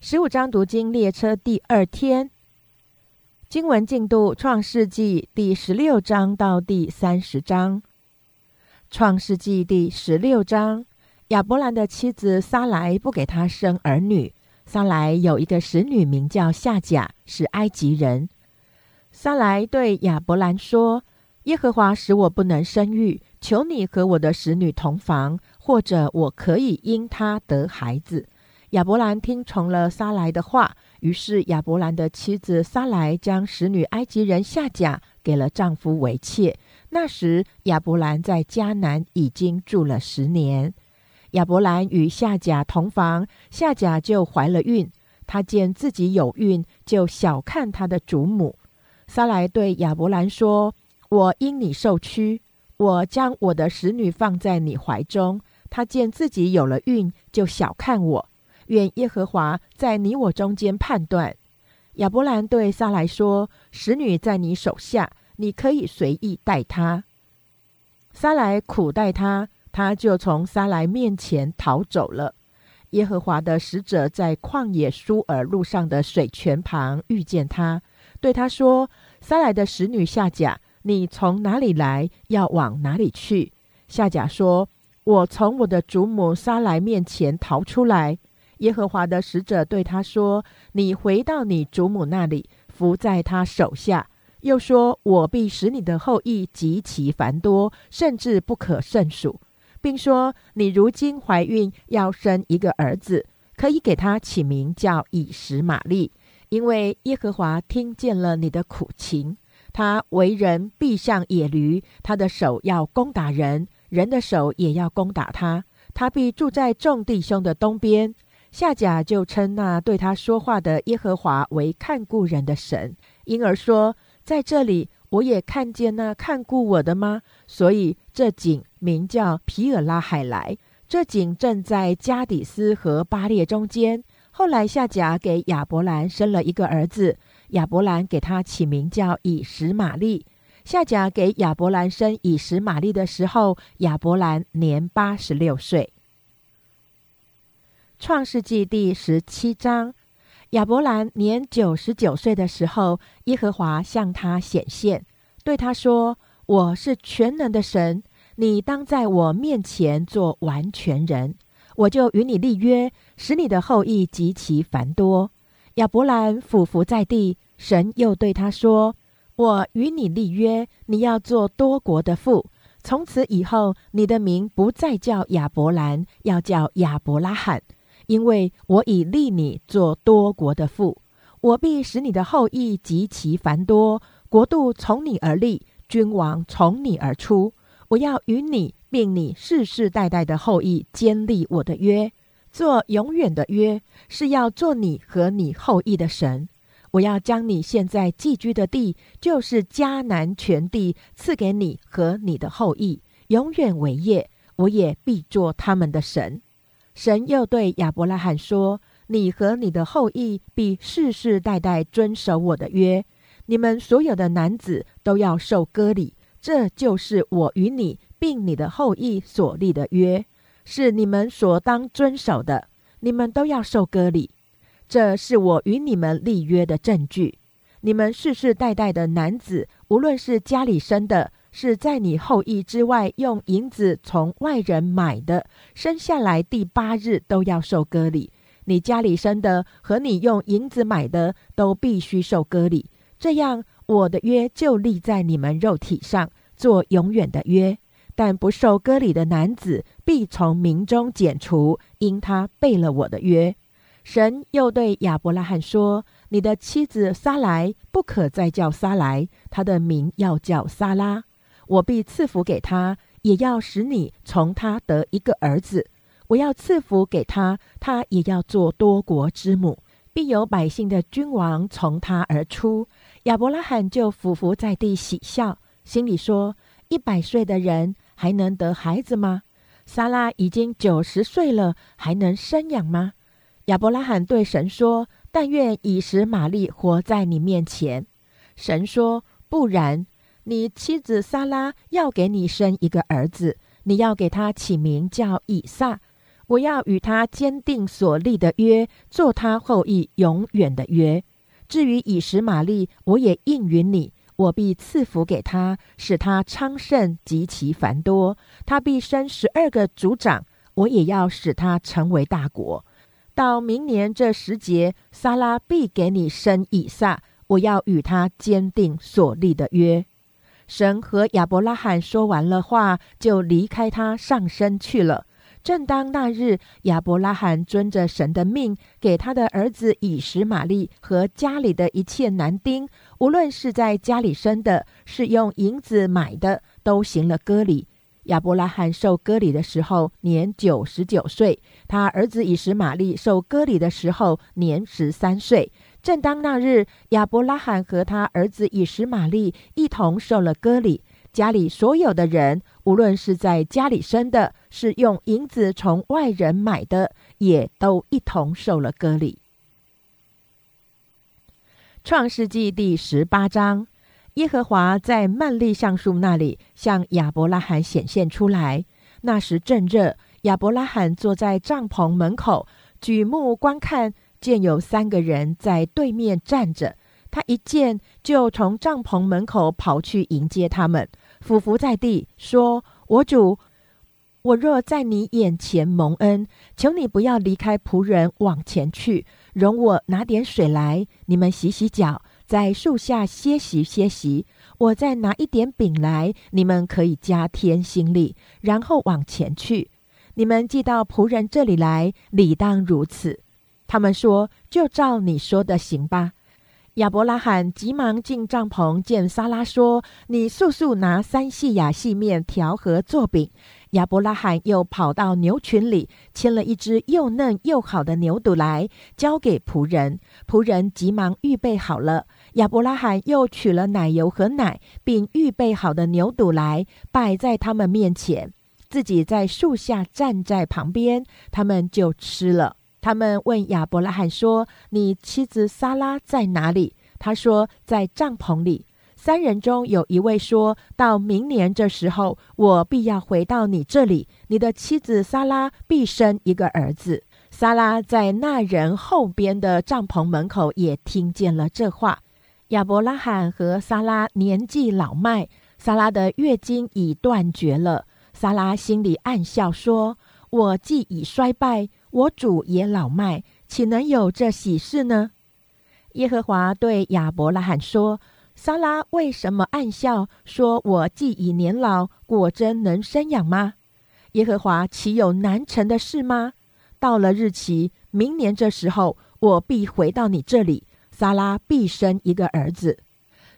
十五章读经列车第二天，经文进度：创世纪第十六章到第三十章。创世纪第十六章，亚伯兰的妻子撒莱不给他生儿女。撒莱有一个使女，名叫夏甲，是埃及人。撒莱对亚伯兰说：“耶和华使我不能生育，求你和我的使女同房，或者我可以因他得孩子。”亚伯兰听从了撒莱的话，于是亚伯兰的妻子撒莱将使女埃及人夏甲给了丈夫为妾。那时亚伯兰在迦南已经住了十年。亚伯兰与夏甲同房，夏甲就怀了孕。他见自己有孕，就小看他的祖母。撒莱对亚伯兰说：“我因你受屈，我将我的使女放在你怀中。他见自己有了孕，就小看我。”愿耶和华在你我中间判断。亚伯兰对撒来说：“使女在你手下，你可以随意待她。”撒来苦待他，他就从撒来面前逃走了。耶和华的使者在旷野舒尔路上的水泉旁遇见他，对他说：“撒来的使女夏甲，你从哪里来？要往哪里去？”夏甲说：“我从我的祖母撒来面前逃出来。”耶和华的使者对他说：“你回到你祖母那里，伏在他手下。又说：我必使你的后裔极其繁多，甚至不可胜数，并说：你如今怀孕，要生一个儿子，可以给他起名叫以实玛利，因为耶和华听见了你的苦情。他为人必像野驴，他的手要攻打人，人的手也要攻打他。他必住在众弟兄的东边。”夏甲就称那对他说话的耶和华为看顾人的神，因而说：“在这里我也看见那看顾我的吗？”所以这井名叫皮尔拉海莱。这井正在加底斯和巴列中间。后来夏甲给亚伯兰生了一个儿子，亚伯兰给他起名叫以实玛利。夏甲给亚伯兰生以实玛利的时候，亚伯兰年八十六岁。创世纪第十七章，亚伯兰年九十九岁的时候，耶和华向他显现，对他说：“我是全能的神，你当在我面前做完全人，我就与你立约，使你的后裔极其繁多。”亚伯兰俯伏在地，神又对他说：“我与你立约，你要做多国的父，从此以后，你的名不再叫亚伯兰，要叫亚伯拉罕。”因为我已立你做多国的父，我必使你的后裔极其繁多，国度从你而立，君王从你而出。我要与你并你世世代代的后裔坚立我的约，做永远的约，是要做你和你后裔的神。我要将你现在寄居的地，就是迦南全地，赐给你和你的后裔，永远为业。我也必做他们的神。神又对亚伯拉罕说：“你和你的后裔必世世代代遵守我的约，你们所有的男子都要受割礼。这就是我与你并你的后裔所立的约，是你们所当遵守的。你们都要受割礼，这是我与你们立约的证据。你们世世代代的男子，无论是家里生的。”是在你后裔之外用银子从外人买的，生下来第八日都要受割礼。你家里生的和你用银子买的都必须受割礼。这样，我的约就立在你们肉体上，做永远的约。但不受割礼的男子必从民中剪除，因他背了我的约。神又对亚伯拉罕说：“你的妻子撒来不可再叫撒来，她的名要叫撒拉。”我必赐福给他，也要使你从他得一个儿子。我要赐福给他，他也要做多国之母，必有百姓的君王从他而出。亚伯拉罕就俯伏在地喜笑，心里说：一百岁的人还能得孩子吗？撒拉已经九十岁了，还能生养吗？亚伯拉罕对神说：但愿以实玛利活在你面前。神说：不然。你妻子撒拉要给你生一个儿子，你要给他起名叫以撒。我要与他坚定所立的约，做他后裔永远的约。至于以实玛利，我也应允你，我必赐福给他，使他昌盛极其繁多。他必生十二个族长，我也要使他成为大国。到明年这时节，撒拉必给你生以撒，我要与他坚定所立的约。神和亚伯拉罕说完了话，就离开他上身去了。正当那日，亚伯拉罕遵着神的命，给他的儿子以实玛利和家里的一切男丁，无论是在家里生的，是用银子买的，都行了割礼。亚伯拉罕受割礼的时候年九十九岁，他儿子以实玛利受割礼的时候年十三岁。正当那日，亚伯拉罕和他儿子以实玛利一同受了割礼。家里所有的人，无论是在家里生的，是用银子从外人买的，也都一同受了割礼。创世纪第十八章，耶和华在曼利橡树那里向亚伯拉罕显现出来。那时正热，亚伯拉罕坐在帐篷门口，举目观看，见有三个人在对面站着。他一见，就从帐篷门口跑去迎接他们。俯伏在地，说：“我主，我若在你眼前蒙恩，求你不要离开仆人往前去，容我拿点水来，你们洗洗脚，在树下歇息歇息。我再拿一点饼来，你们可以加添心力，然后往前去。你们寄到仆人这里来，理当如此。”他们说：“就照你说的行吧。”亚伯拉罕急忙进帐篷，见撒拉说：“你速速拿三细亚细面调和做饼。”亚伯拉罕又跑到牛群里，牵了一只又嫩又好的牛犊来，交给仆人。仆人急忙预备好了。亚伯拉罕又取了奶油和奶，并预备好的牛犊来，摆在他们面前，自己在树下站在旁边，他们就吃了。他们问亚伯拉罕说：“你妻子撒拉在哪里？”他说：“在帐篷里。”三人中有一位说：“到明年这时候，我必要回到你这里，你的妻子撒拉必生一个儿子。”撒拉在那人后边的帐篷门口也听见了这话。亚伯拉罕和撒拉年纪老迈，撒拉的月经已断绝了。撒拉心里暗笑说：“我既已衰败。”我主也老迈，岂能有这喜事呢？耶和华对亚伯拉罕说：“撒拉为什么暗笑，说我既已年老，果真能生养吗？耶和华岂有难成的事吗？到了日期，明年这时候，我必回到你这里，撒拉必生一个儿子。”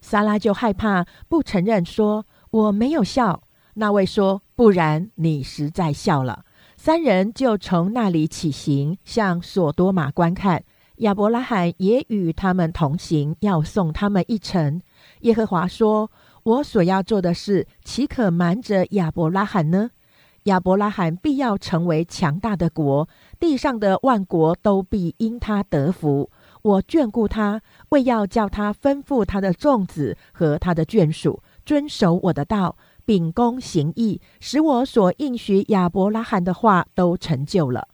撒拉就害怕，不承认，说：“我没有笑。”那位说：“不然，你实在笑了。”三人就从那里起行，向索多玛观看。亚伯拉罕也与他们同行，要送他们一程。耶和华说：“我所要做的事，岂可瞒着亚伯拉罕呢？亚伯拉罕必要成为强大的国，地上的万国都必因他得福。我眷顾他，为要叫他吩咐他的众子和他的眷属遵守我的道。”秉公行义，使我所应许亚伯拉罕的话都成就了。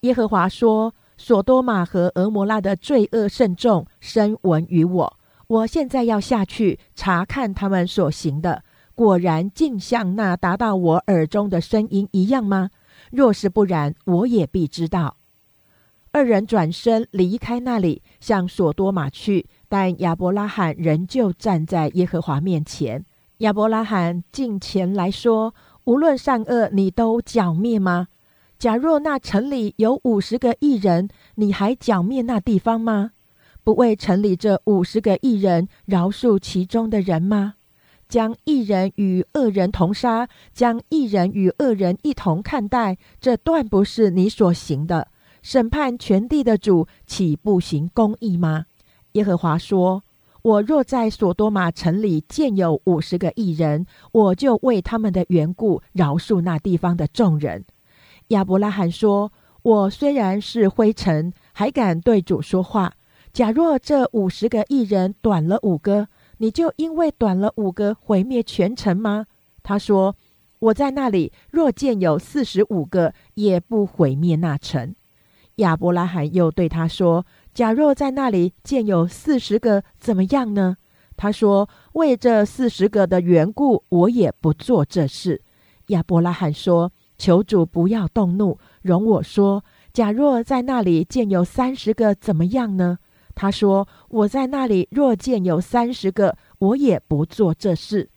耶和华说：“索多玛和俄摩拉的罪恶甚重，深闻于我。我现在要下去查看他们所行的，果然竟像那达到我耳中的声音一样吗？若是不然，我也必知道。”二人转身离开那里，向索多玛去，但亚伯拉罕仍旧站在耶和华面前。亚伯拉罕近前来说：“无论善恶，你都剿灭吗？假若那城里有五十个异人，你还剿灭那地方吗？不为城里这五十个异人饶恕其中的人吗？将异人与恶人同杀，将异人与恶人一同看待，这断不是你所行的。审判全地的主岂不行公义吗？”耶和华说。我若在索多玛城里见有五十个艺人，我就为他们的缘故饶恕那地方的众人。亚伯拉罕说：“我虽然是灰尘，还敢对主说话。假若这五十个艺人短了五个，你就因为短了五个毁灭全城吗？”他说：“我在那里若见有四十五个，也不毁灭那城。亚伯拉罕又对他说：“假若在那里见有四十个，怎么样呢？”他说：“为这四十个的缘故，我也不做这事。”亚伯拉罕说：“求主不要动怒，容我说。假若在那里见有三十个，怎么样呢？”他说：“我在那里若见有三十个，我也不做这事。”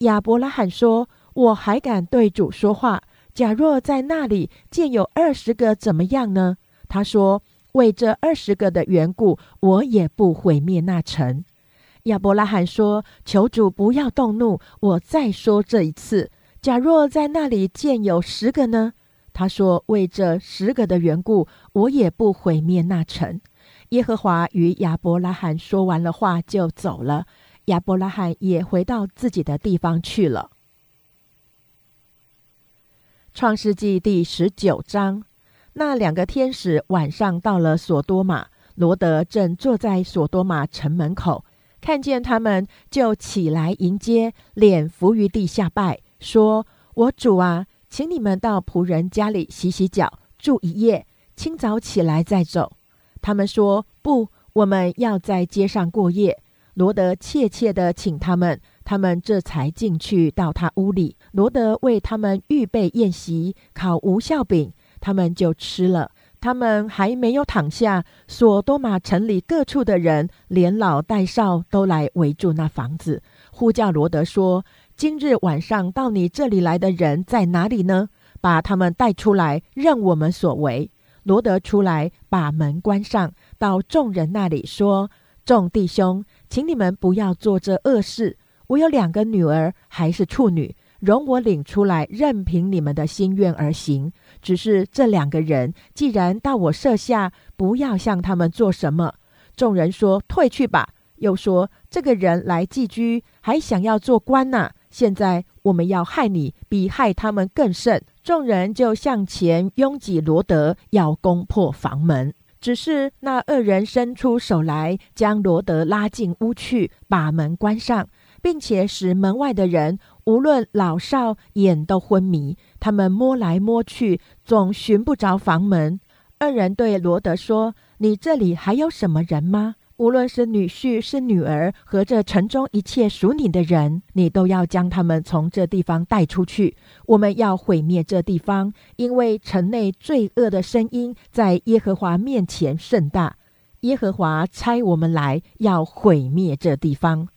亚伯拉罕说。我还敢对主说话。假若在那里见有二十个，怎么样呢？他说：“为这二十个的缘故，我也不毁灭那城。”亚伯拉罕说：“求主不要动怒，我再说这一次。假若在那里见有十个呢？”他说：“为这十个的缘故，我也不毁灭那城。”耶和华与亚伯拉罕说完了话，就走了。亚伯拉罕也回到自己的地方去了。创世纪第十九章，那两个天使晚上到了索多玛，罗德正坐在索多玛城门口，看见他们，就起来迎接，脸伏于地下拜，说：“我主啊，请你们到仆人家里洗洗脚，住一夜，清早起来再走。”他们说：“不，我们要在街上过夜。”罗德切切的请他们。他们这才进去到他屋里，罗德为他们预备宴席，烤无效饼，他们就吃了。他们还没有躺下，索多玛城里各处的人，连老带少，都来围住那房子，呼叫罗德说：“今日晚上到你这里来的人在哪里呢？把他们带出来，任我们所为。”罗德出来，把门关上，到众人那里说：“众弟兄，请你们不要做这恶事。”我有两个女儿，还是处女，容我领出来，任凭你们的心愿而行。只是这两个人，既然到我舍下，不要向他们做什么。众人说：“退去吧。”又说：“这个人来寄居，还想要做官呢。现在我们要害你，比害他们更甚。”众人就向前拥挤罗德，要攻破房门。只是那二人伸出手来，将罗德拉进屋去，把门关上。并且使门外的人无论老少眼都昏迷，他们摸来摸去，总寻不着房门。二人对罗德说：“你这里还有什么人吗？无论是女婿是女儿，和这城中一切属你的人，你都要将他们从这地方带出去。我们要毁灭这地方，因为城内罪恶的声音在耶和华面前甚大。耶和华差我们来，要毁灭这地方。”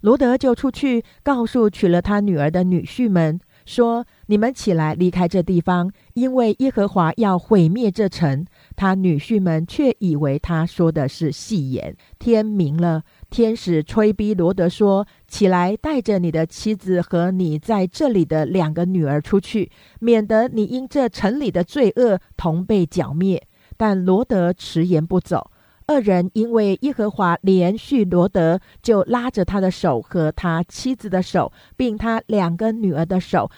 罗德就出去告诉娶了他女儿的女婿们说：“你们起来离开这地方，因为耶和华要毁灭这城。”他女婿们却以为他说的是戏言。天明了，天使催逼罗德说：“起来，带着你的妻子和你在这里的两个女儿出去，免得你因这城里的罪恶同被剿灭。”但罗德迟延不走。二人因为耶和华连续罗德，就拉着他的手和他妻子的手，并他两个女儿的手，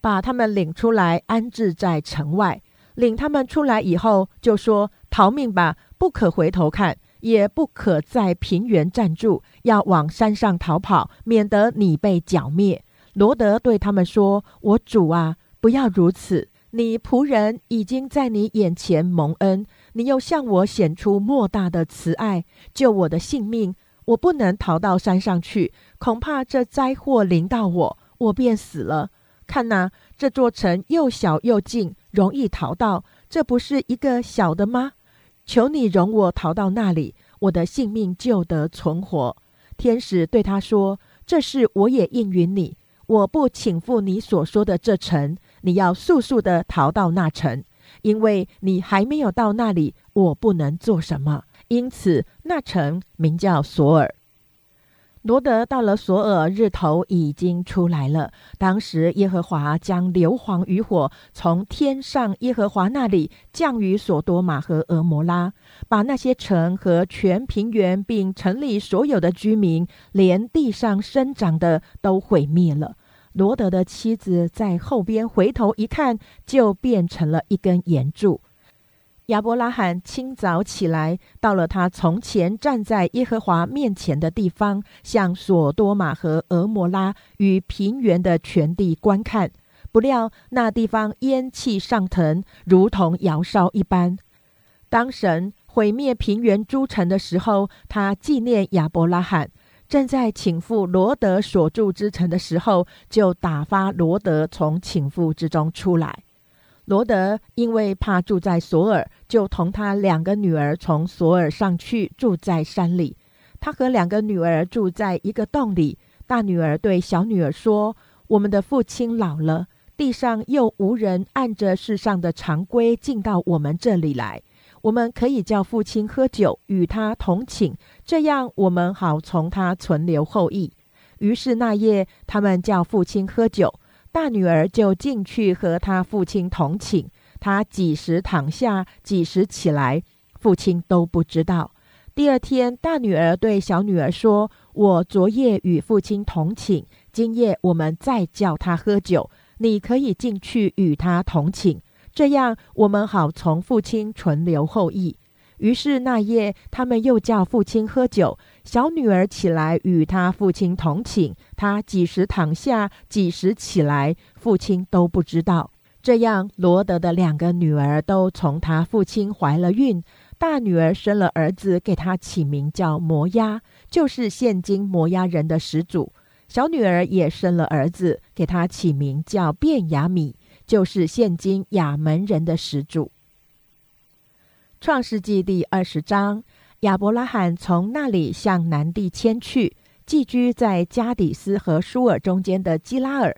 把他们领出来，安置在城外。领他们出来以后，就说：“逃命吧，不可回头看，也不可在平原站住，要往山上逃跑，免得你被剿灭。”罗德对他们说：“我主啊，不要如此！你仆人已经在你眼前蒙恩。”你又向我显出莫大的慈爱，救我的性命。我不能逃到山上去，恐怕这灾祸临到我，我便死了。看呐，这座城又小又近，容易逃到，这不是一个小的吗？求你容我逃到那里，我的性命就得存活。天使对他说：“这事我也应允你，我不请赴你所说的这城，你要速速的逃到那城。”因为你还没有到那里，我不能做什么。因此，那城名叫索尔。罗德到了索尔，日头已经出来了。当时，耶和华将硫磺与火从天上耶和华那里降于索多玛和俄摩拉，把那些城和全平原，并城里所有的居民，连地上生长的都毁灭了。罗德的妻子在后边回头一看，就变成了一根岩柱。亚伯拉罕清早起来，到了他从前站在耶和华面前的地方，向索多玛和俄摩拉与平原的全地观看。不料那地方烟气上腾，如同窑烧一般。当神毁灭平原诸城的时候，他纪念亚伯拉罕。正在请赴罗德所住之城的时候，就打发罗德从请赴之中出来。罗德因为怕住在索尔，就同他两个女儿从索尔上去住在山里。他和两个女儿住在一个洞里。大女儿对小女儿说：“我们的父亲老了，地上又无人按着世上的常规进到我们这里来。”我们可以叫父亲喝酒，与他同寝，这样我们好从他存留后裔。于是那夜，他们叫父亲喝酒，大女儿就进去和他父亲同寝。他几时躺下，几时起来，父亲都不知道。第二天，大女儿对小女儿说：“我昨夜与父亲同寝，今夜我们再叫他喝酒，你可以进去与他同寝。”这样，我们好从父亲存留后裔。于是那夜，他们又叫父亲喝酒。小女儿起来与他父亲同寝，他几时躺下，几时起来，父亲都不知道。这样，罗德的两个女儿都从他父亲怀了孕。大女儿生了儿子，给他起名叫摩押，就是现今摩押人的始祖。小女儿也生了儿子，给他起名叫便雅米。就是现今亚门人的始祖。创世纪第二十章，亚伯拉罕从那里向南地迁去，寄居在加底斯和舒尔中间的基拉尔。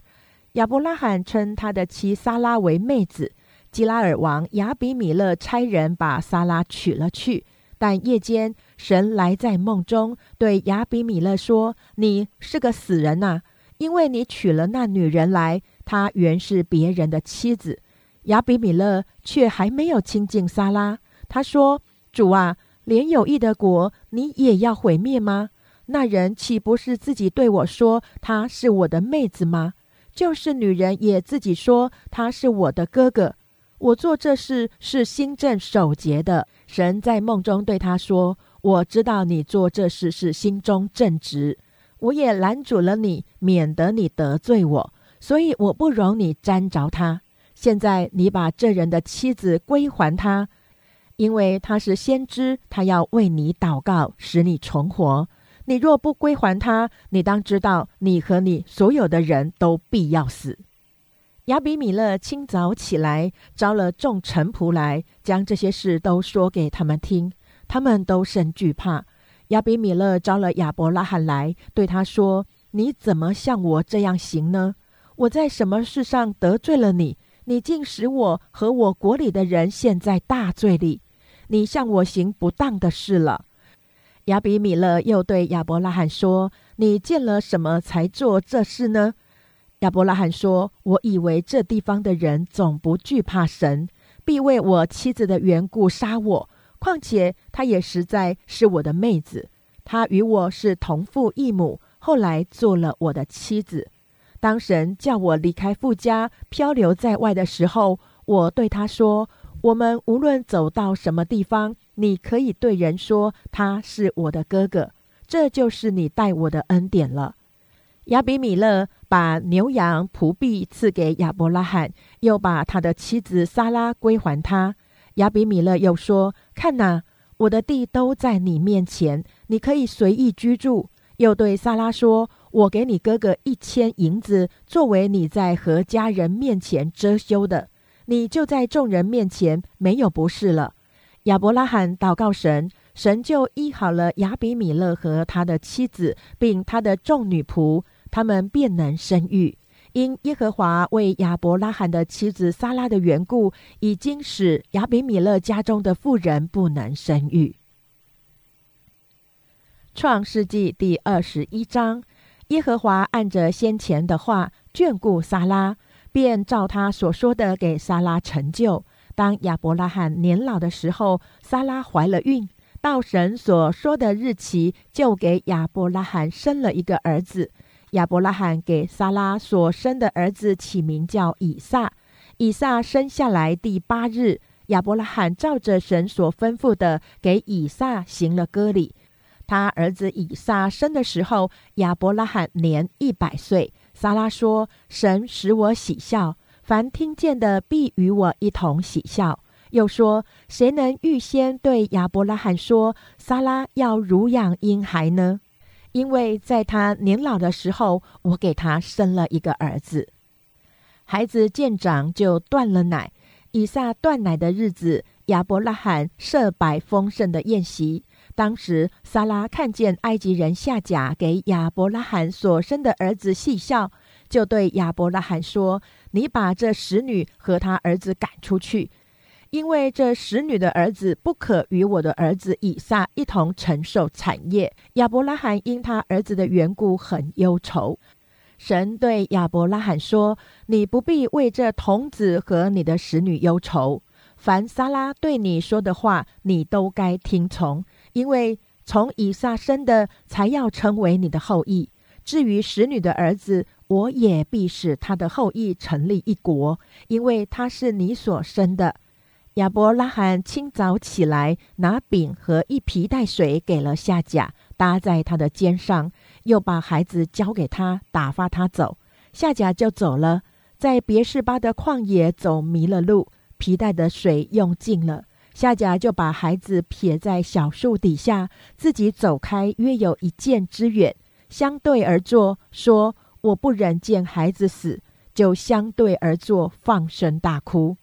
亚伯拉罕称他的妻撒拉为妹子。基拉尔王亚比米勒差人把撒拉娶了去，但夜间神来在梦中，对亚比米勒说：“你是个死人呐，因为你娶了那女人来。”她原是别人的妻子，亚比米勒却还没有亲近撒拉。他说：“主啊，连有意的国你也要毁灭吗？那人岂不是自己对我说她是我的妹子吗？就是女人也自己说他是我的哥哥。我做这事是心正守节的。神在梦中对他说：我知道你做这事是心中正直，我也拦阻了你，免得你得罪我。”所以我不容你沾着他。现在你把这人的妻子归还他，因为他是先知，他要为你祷告，使你重活。你若不归还他，你当知道，你和你所有的人都必要死。亚比米勒清早起来，招了众臣仆来，将这些事都说给他们听。他们都甚惧怕。亚比米勒招了亚伯拉罕来，对他说：“你怎么像我这样行呢？”我在什么事上得罪了你？你竟使我和我国里的人陷在大罪里。你向我行不当的事了。亚比米勒又对亚伯拉罕说：“你见了什么才做这事呢？”亚伯拉罕说：“我以为这地方的人总不惧怕神，必为我妻子的缘故杀我。况且她也实在是我的妹子，她与我是同父异母，后来做了我的妻子。”当神叫我离开父家，漂流在外的时候，我对他说：“我们无论走到什么地方，你可以对人说他是我的哥哥，这就是你待我的恩典了。”亚比米勒把牛羊仆婢赐给亚伯拉罕，又把他的妻子撒拉归还他。亚比米勒又说：“看哪，我的地都在你面前，你可以随意居住。”又对撒拉说。我给你哥哥一千银子，作为你在和家人面前遮羞的，你就在众人面前没有不是了。亚伯拉罕祷告神，神就医好了亚比米勒和他的妻子，并他的众女仆，他们便能生育。因耶和华为亚伯拉罕的妻子撒拉的缘故，已经使亚比米勒家中的妇人不能生育。创世纪第二十一章。耶和华按着先前的话眷顾撒拉，便照他所说的给撒拉成就。当亚伯拉罕年老的时候，撒拉怀了孕，到神所说的日期，就给亚伯拉罕生了一个儿子。亚伯拉罕给撒拉所生的儿子起名叫以撒。以撒生下来第八日，亚伯拉罕照着神所吩咐的，给以撒行了割礼。他儿子以撒生的时候，亚伯拉罕年一百岁。撒拉说：“神使我喜笑，凡听见的必与我一同喜笑。”又说：“谁能预先对亚伯拉罕说，撒拉要乳养婴孩呢？因为在他年老的时候，我给他生了一个儿子。孩子渐长，就断了奶。以撒断奶的日子，亚伯拉罕设摆丰盛的宴席。当时，撒拉看见埃及人夏甲给亚伯拉罕所生的儿子戏笑，就对亚伯拉罕说：‘你把这使女和她儿子赶出去。’”因为这使女的儿子不可与我的儿子以撒一同承受产业，亚伯拉罕因他儿子的缘故很忧愁。神对亚伯拉罕说：“你不必为这童子和你的使女忧愁，凡撒拉对你说的话，你都该听从，因为从以撒生的才要成为你的后裔。至于使女的儿子，我也必使他的后裔成立一国，因为他是你所生的。”亚伯拉罕清早起来，拿饼和一皮带水给了夏甲，搭在他的肩上，又把孩子交给他，打发他走。夏甲就走了，在别是巴的旷野走迷了路，皮带的水用尽了。夏甲就把孩子撇在小树底下，自己走开约有一箭之远，相对而坐，说：“我不忍见孩子死，就相对而坐，放声大哭。”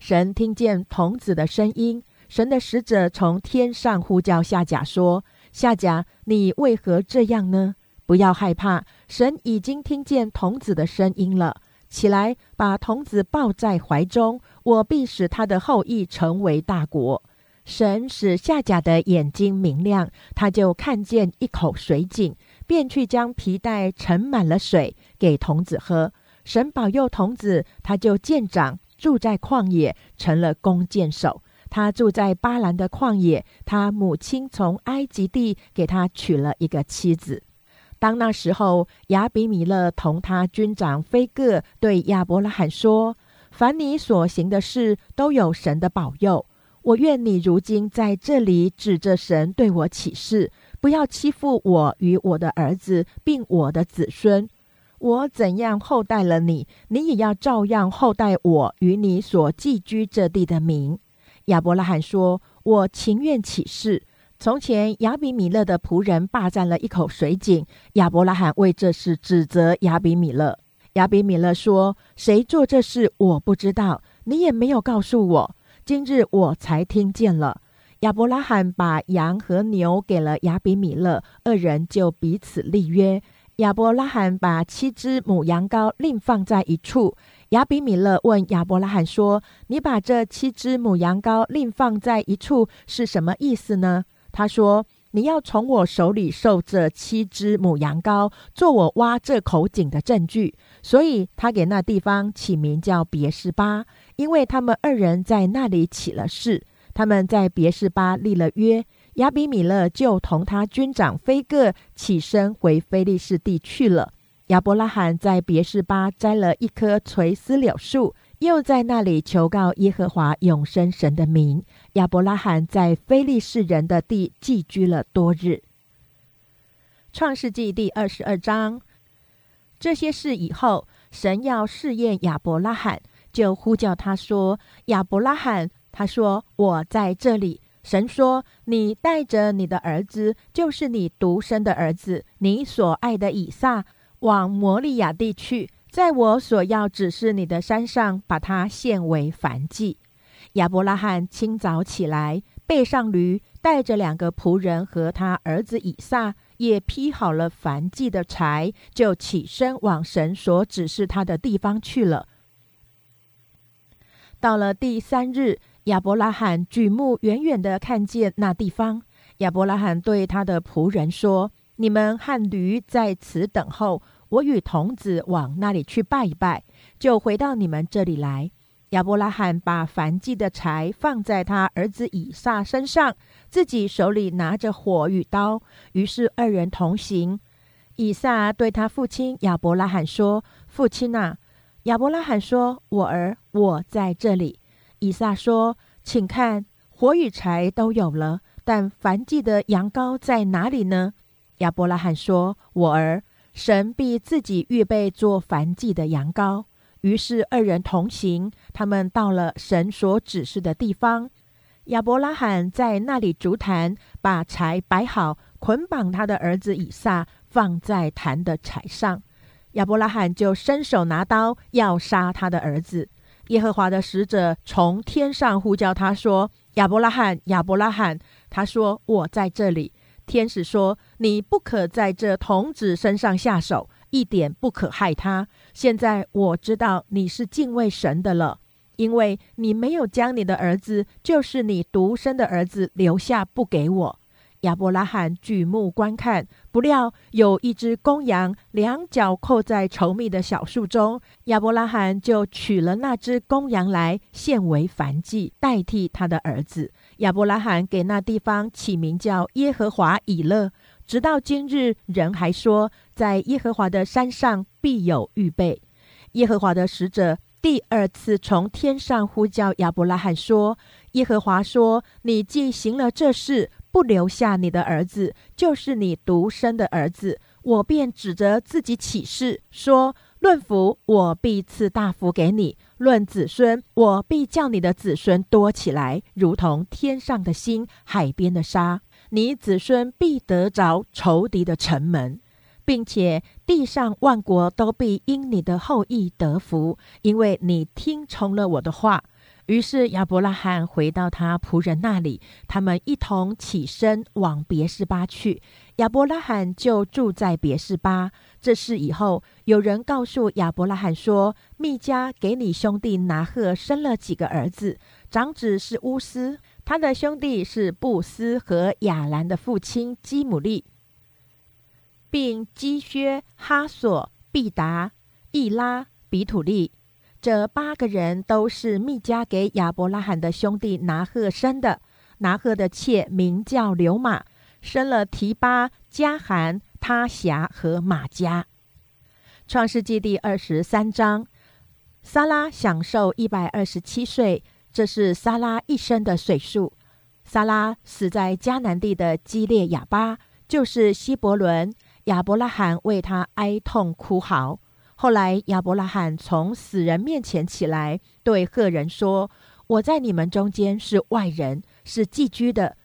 神听见童子的声音，神的使者从天上呼叫夏甲说：“夏甲，你为何这样呢？不要害怕，神已经听见童子的声音了。起来，把童子抱在怀中，我必使他的后裔成为大国。”神使夏甲的眼睛明亮，他就看见一口水井，便去将皮带盛满了水给童子喝。神保佑童子，他就见长。住在旷野，成了弓箭手。他住在巴兰的旷野，他母亲从埃及地给他娶了一个妻子。当那时候，亚比米勒同他军长菲戈对亚伯拉罕说：“凡你所行的事，都有神的保佑。我愿你如今在这里指着神对我起誓，不要欺负我与我的儿子，并我的子孙。”我怎样厚待了你，你也要照样厚待我与你所寄居这地的民。亚伯拉罕说：“我情愿起誓。从前亚比米勒的仆人霸占了一口水井，亚伯拉罕为这事指责亚比米勒。亚比米勒说：‘谁做这事，我不知道，你也没有告诉我。今日我才听见了。’亚伯拉罕把羊和牛给了亚比米勒，二人就彼此立约。”亚伯拉罕把七只母羊羔另放在一处。亚比米勒问亚伯拉罕说：“你把这七只母羊羔另放在一处是什么意思呢？”他说：“你要从我手里受这七只母羊羔，做我挖这口井的证据。”所以，他给那地方起名叫别是巴，因为他们二人在那里起了誓。他们在别是巴立了约。亚比米勒就同他军长菲戈起身回菲利士地去了。亚伯拉罕在别是巴摘了一棵垂丝柳树，又在那里求告耶和华永生神的名。亚伯拉罕在菲利士人的地寄居了多日。创世纪第二十二章，这些事以后，神要试验亚伯拉罕，就呼叫他说：“亚伯拉罕。”他说：“我在这里。”神说：“你带着你的儿子，就是你独生的儿子，你所爱的以撒，往摩利亚地去，在我所要指示你的山上，把他献为燔祭。”亚伯拉罕清早起来，背上驴，带着两个仆人和他儿子以撒，也劈好了燔祭的柴，就起身往神所指示他的地方去了。到了第三日。亚伯拉罕举目远远的看见那地方。亚伯拉罕对他的仆人说：“你们和驴在此等候，我与童子往那里去拜一拜，就回到你们这里来。”亚伯拉罕把燔祭的柴放在他儿子以撒身上，自己手里拿着火与刀。于是二人同行。以撒对他父亲亚伯拉罕说：“父亲啊！”亚伯拉罕说：“我儿，我在这里。”以撒说：“请看，火与柴都有了，但燔祭的羊羔在哪里呢？”亚伯拉罕说：“我儿，神必自己预备做燔祭的羊羔。”于是二人同行，他们到了神所指示的地方。亚伯拉罕在那里竹坛，把柴摆好，捆绑他的儿子以撒，放在坛的柴上。亚伯拉罕就伸手拿刀要杀他的儿子。耶和华的使者从天上呼叫他说：“亚伯拉罕，亚伯拉罕。”他说：“我在这里。”天使说：“你不可在这童子身上下手，一点不可害他。现在我知道你是敬畏神的了。”因为你没有将你的儿子，就是你独生的儿子留下不给我。亚伯拉罕举目观看，不料有一只公羊，两脚扣在稠密的小树中。亚伯拉罕就取了那只公羊来献为燔祭，代替他的儿子。亚伯拉罕给那地方起名叫耶和华以勒。直到今日，人还说，在耶和华的山上必有预备。耶和华的使者。第二次从天上呼叫亚伯拉罕说：“耶和华说，你既行了这事，不留下你的儿子，就是你独生的儿子，我便指着自己起誓说：论福，我必赐大福给你；论子孙，我必叫你的子孙多起来，如同天上的星、海边的沙。你子孙必得着仇敌的城门。”并且地上万国都必因你的后裔得福，因为你听从了我的话。于是亚伯拉罕回到他仆人那里，他们一同起身往别是巴去。亚伯拉罕就住在别是巴。这事以后，有人告诉亚伯拉罕说：“密加给你兄弟拿鹤生了几个儿子，长子是乌斯，他的兄弟是布斯和亚兰的父亲基姆利。”并基薛、哈索、毕达、易拉、比土利，这八个人都是密加给亚伯拉罕的兄弟拿赫生的。拿赫的妾名叫刘马，生了提巴、加罕、他辖和马加。创世纪第二十三章，撒拉享受一百二十七岁，这是撒拉一生的岁数。撒拉死在迦南地的基列亚巴，就是希伯伦。亚伯拉罕为他哀痛哭嚎。后来，亚伯拉罕从死人面前起来，对赫人说：“我在你们中间是外人，是寄居的。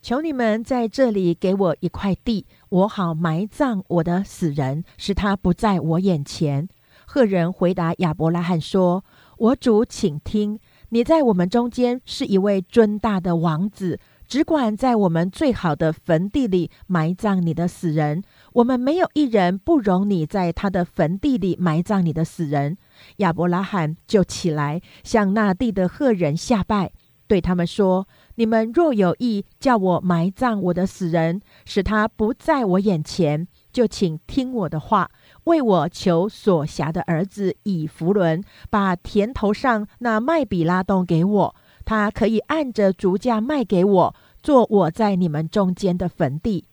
求你们在这里给我一块地，我好埋葬我的死人，使他不在我眼前。”赫人回答亚伯拉罕说：“我主，请听，你在我们中间是一位尊大的王子。”只管在我们最好的坟地里埋葬你的死人，我们没有一人不容你在他的坟地里埋葬你的死人。亚伯拉罕就起来向那地的赫人下拜，对他们说：“你们若有意叫我埋葬我的死人，使他不在我眼前，就请听我的话，为我求所辖的儿子以弗伦，把田头上那麦比拉洞给我。”他可以按着竹价卖给我，做我在你们中间的坟地。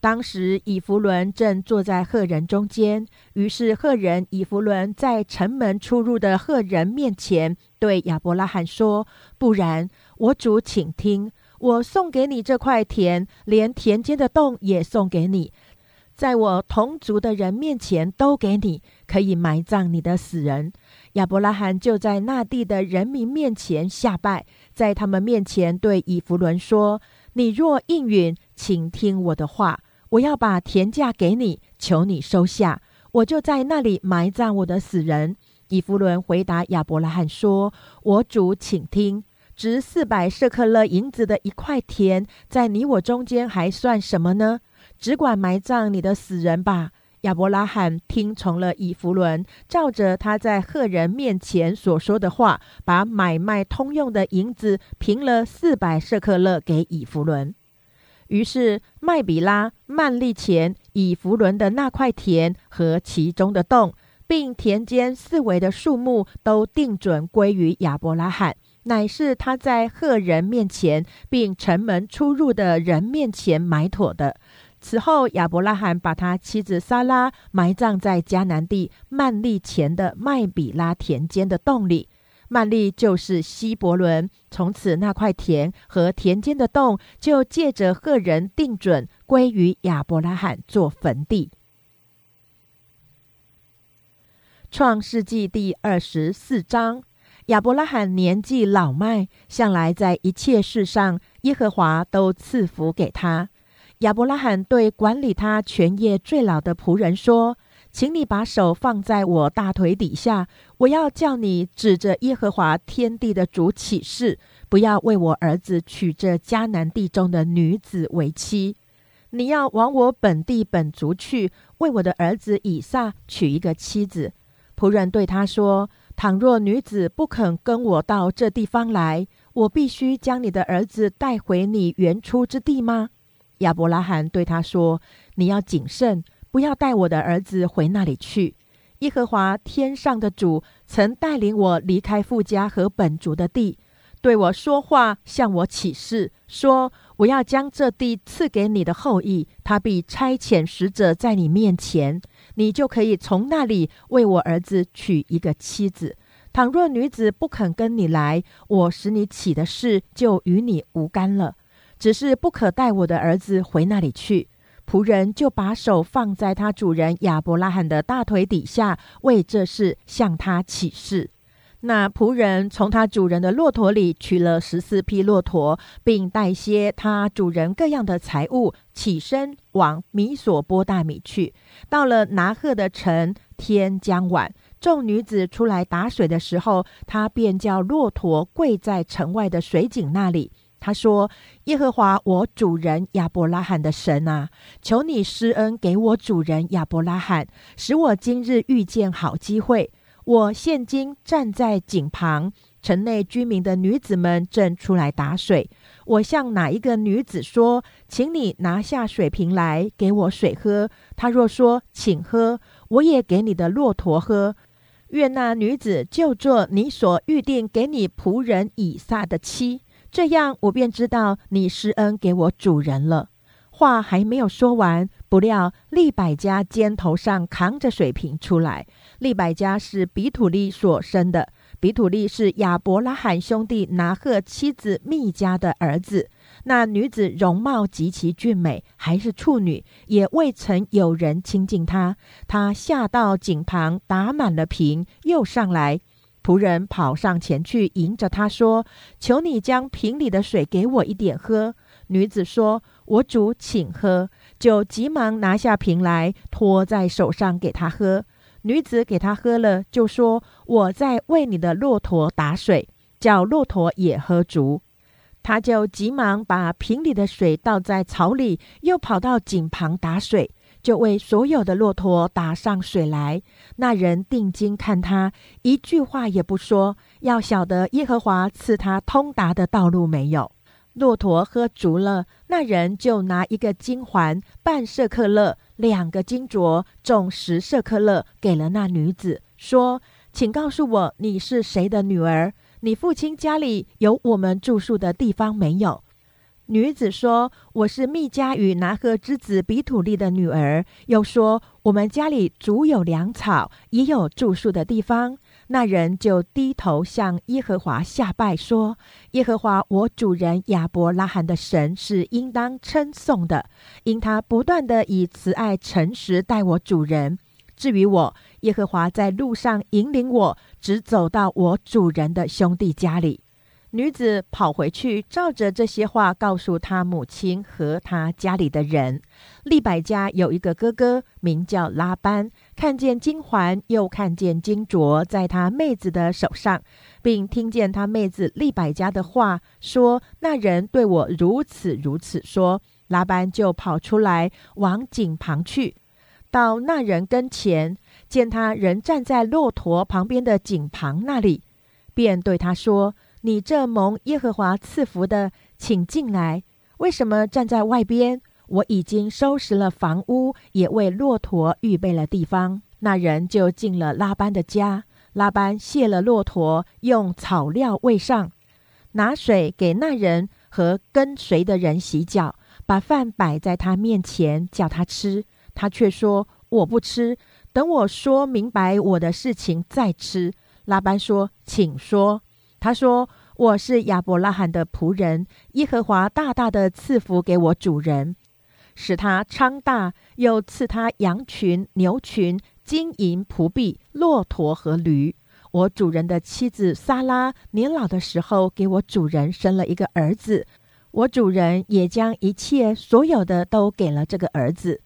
当时以弗伦正坐在赫人中间，于是赫人以弗伦在城门出入的赫人面前对亚伯拉罕说：“不然，我主请听，我送给你这块田，连田间的洞也送给你。”在我同族的人面前都给你，可以埋葬你的死人。亚伯拉罕就在那地的人民面前下拜，在他们面前对以弗伦说：“你若应允，请听我的话，我要把田价给你，求你收下，我就在那里埋葬我的死人。”以弗伦回答亚伯拉罕说：“我主，请听，值四百舍克勒银子的一块田，在你我中间还算什么呢？”只管埋葬你的死人吧。亚伯拉罕听从了以弗伦，照着他在赫人面前所说的话，把买卖通用的银子平了四百舍克勒给以弗伦。于是麦比拉、曼利前、以弗伦的那块田和其中的洞，并田间四围的树木，都定准归于亚伯拉罕，乃是他在赫人面前，并城门出入的人面前买妥的。此后，亚伯拉罕把他妻子撒拉埋葬在迦南地曼利前的麦比拉田间的洞里。曼利就是希伯伦。从此，那块田和田间的洞就借着赫人定准归于亚伯拉罕做坟地。创世纪第二十四章，亚伯拉罕年纪老迈，向来在一切事上，耶和华都赐福给他。亚伯拉罕对管理他全业最老的仆人说：“请你把手放在我大腿底下，我要叫你指着耶和华天地的主起誓，不要为我儿子娶这迦南地中的女子为妻。你要往我本地本族去，为我的儿子以撒娶一个妻子。”仆人对他说：“倘若女子不肯跟我到这地方来，我必须将你的儿子带回你原初之地吗？”亚伯拉罕对他说：“你要谨慎，不要带我的儿子回那里去。耶和华天上的主曾带领我离开富家和本族的地，对我说话，向我起誓，说我要将这地赐给你的后裔，他必差遣使者在你面前。”你就可以从那里为我儿子娶一个妻子。倘若女子不肯跟你来，我使你起的事就与你无干了。只是不可带我的儿子回那里去。仆人就把手放在他主人亚伯拉罕的大腿底下，为这事向他起誓。那仆人从他主人的骆驼里取了十四匹骆驼，并带些他主人各样的财物，起身往米索波大米去。到了拿赫的城，天将晚，众女子出来打水的时候，他便叫骆驼跪在城外的水井那里。他说：“耶和华我主人亚伯拉罕的神啊，求你施恩给我主人亚伯拉罕，使我今日遇见好机会。”我现今站在井旁，城内居民的女子们正出来打水。我向哪一个女子说：“请你拿下水瓶来给我水喝。”她若说：“请喝。”我也给你的骆驼喝。愿那女子就做你所预定给你仆人以撒的妻。这样，我便知道你施恩给我主人了。话还没有说完，不料利百家肩头上扛着水瓶出来。利百加是比土利所生的，比土利是亚伯拉罕兄弟拿鹤妻子密加的儿子。那女子容貌极其俊美，还是处女，也未曾有人亲近她。她下到井旁，打满了瓶，又上来。仆人跑上前去，迎着她说：“求你将瓶里的水给我一点喝。”女子说：“我主，请喝。”就急忙拿下瓶来，托在手上给他喝。女子给他喝了，就说：“我在为你的骆驼打水，叫骆驼也喝足。”他就急忙把瓶里的水倒在槽里，又跑到井旁打水，就为所有的骆驼打上水来。那人定睛看他，一句话也不说，要晓得耶和华赐他通达的道路没有。骆驼喝足了，那人就拿一个金环，半舍克勒。两个金镯，重十舍克勒，给了那女子，说：“请告诉我，你是谁的女儿？你父亲家里有我们住宿的地方没有？”女子说：“我是密加与拿赫之子比土利的女儿。”又说：“我们家里足有粮草，也有住宿的地方。”那人就低头向耶和华下拜，说：“耶和华我主人亚伯拉罕的神是应当称颂的，因他不断的以慈爱诚实待我主人。至于我，耶和华在路上引领我，只走到我主人的兄弟家里。”女子跑回去，照着这些话告诉他母亲和他家里的人。利百家有一个哥哥，名叫拉班，看见金环，又看见金镯在他妹子的手上，并听见他妹子利百家的话，说：“那人对我如此如此说。”拉班就跑出来往井旁去，到那人跟前，见他人站在骆驼旁边的井旁那里，便对他说。你这蒙耶和华赐福的，请进来。为什么站在外边？我已经收拾了房屋，也为骆驼预备了地方。那人就进了拉班的家。拉班卸了骆驼，用草料喂上，拿水给那人和跟随的人洗脚，把饭摆在他面前，叫他吃。他却说：“我不吃，等我说明白我的事情再吃。”拉班说：“请说。”他说：“我是亚伯拉罕的仆人，耶和华大大的赐福给我主人，使他昌大，又赐他羊群、牛群、金银仆婢、骆驼和驴。我主人的妻子撒拉年老的时候，给我主人生了一个儿子。我主人也将一切所有的都给了这个儿子。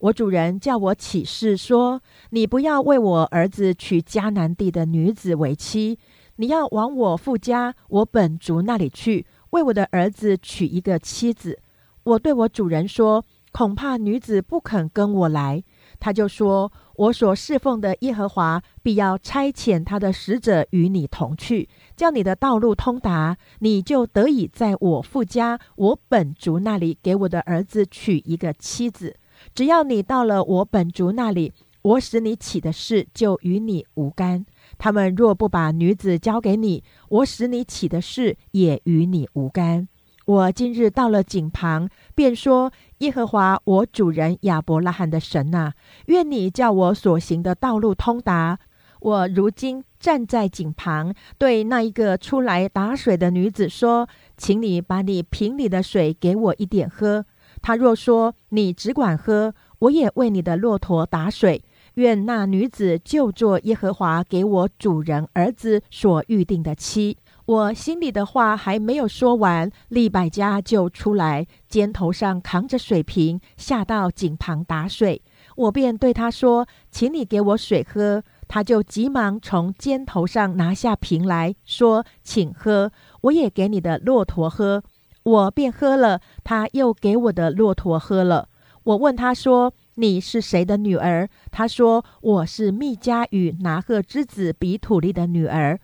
我主人叫我起誓说：你不要为我儿子娶迦南地的女子为妻，你要往我父家我本族那里去，为我的儿子娶一个妻子。我对我主人说：恐怕女子不肯跟我来。他就说。我所侍奉的耶和华必要差遣他的使者与你同去，叫你的道路通达，你就得以在我父家我本族那里给我的儿子娶一个妻子。只要你到了我本族那里，我使你起的事就与你无干。他们若不把女子交给你，我使你起的事也与你无干。我今日到了井旁，便说。耶和华，我主人亚伯拉罕的神呐，愿你叫我所行的道路通达。我如今站在井旁，对那一个出来打水的女子说：“请你把你瓶里的水给我一点喝。”她若说：“你只管喝，我也为你的骆驼打水。”愿那女子就做耶和华给我主人儿子所预定的妻。我心里的话还没有说完，利百加就出来，肩头上扛着水瓶，下到井旁打水。我便对他说：“请你给我水喝。”他就急忙从肩头上拿下瓶来说：“请喝，我也给你的骆驼喝。”我便喝了，他又给我的骆驼喝了。我问他说：“你是谁的女儿？”他说：“我是密加与拿赫之子比土利的女儿。”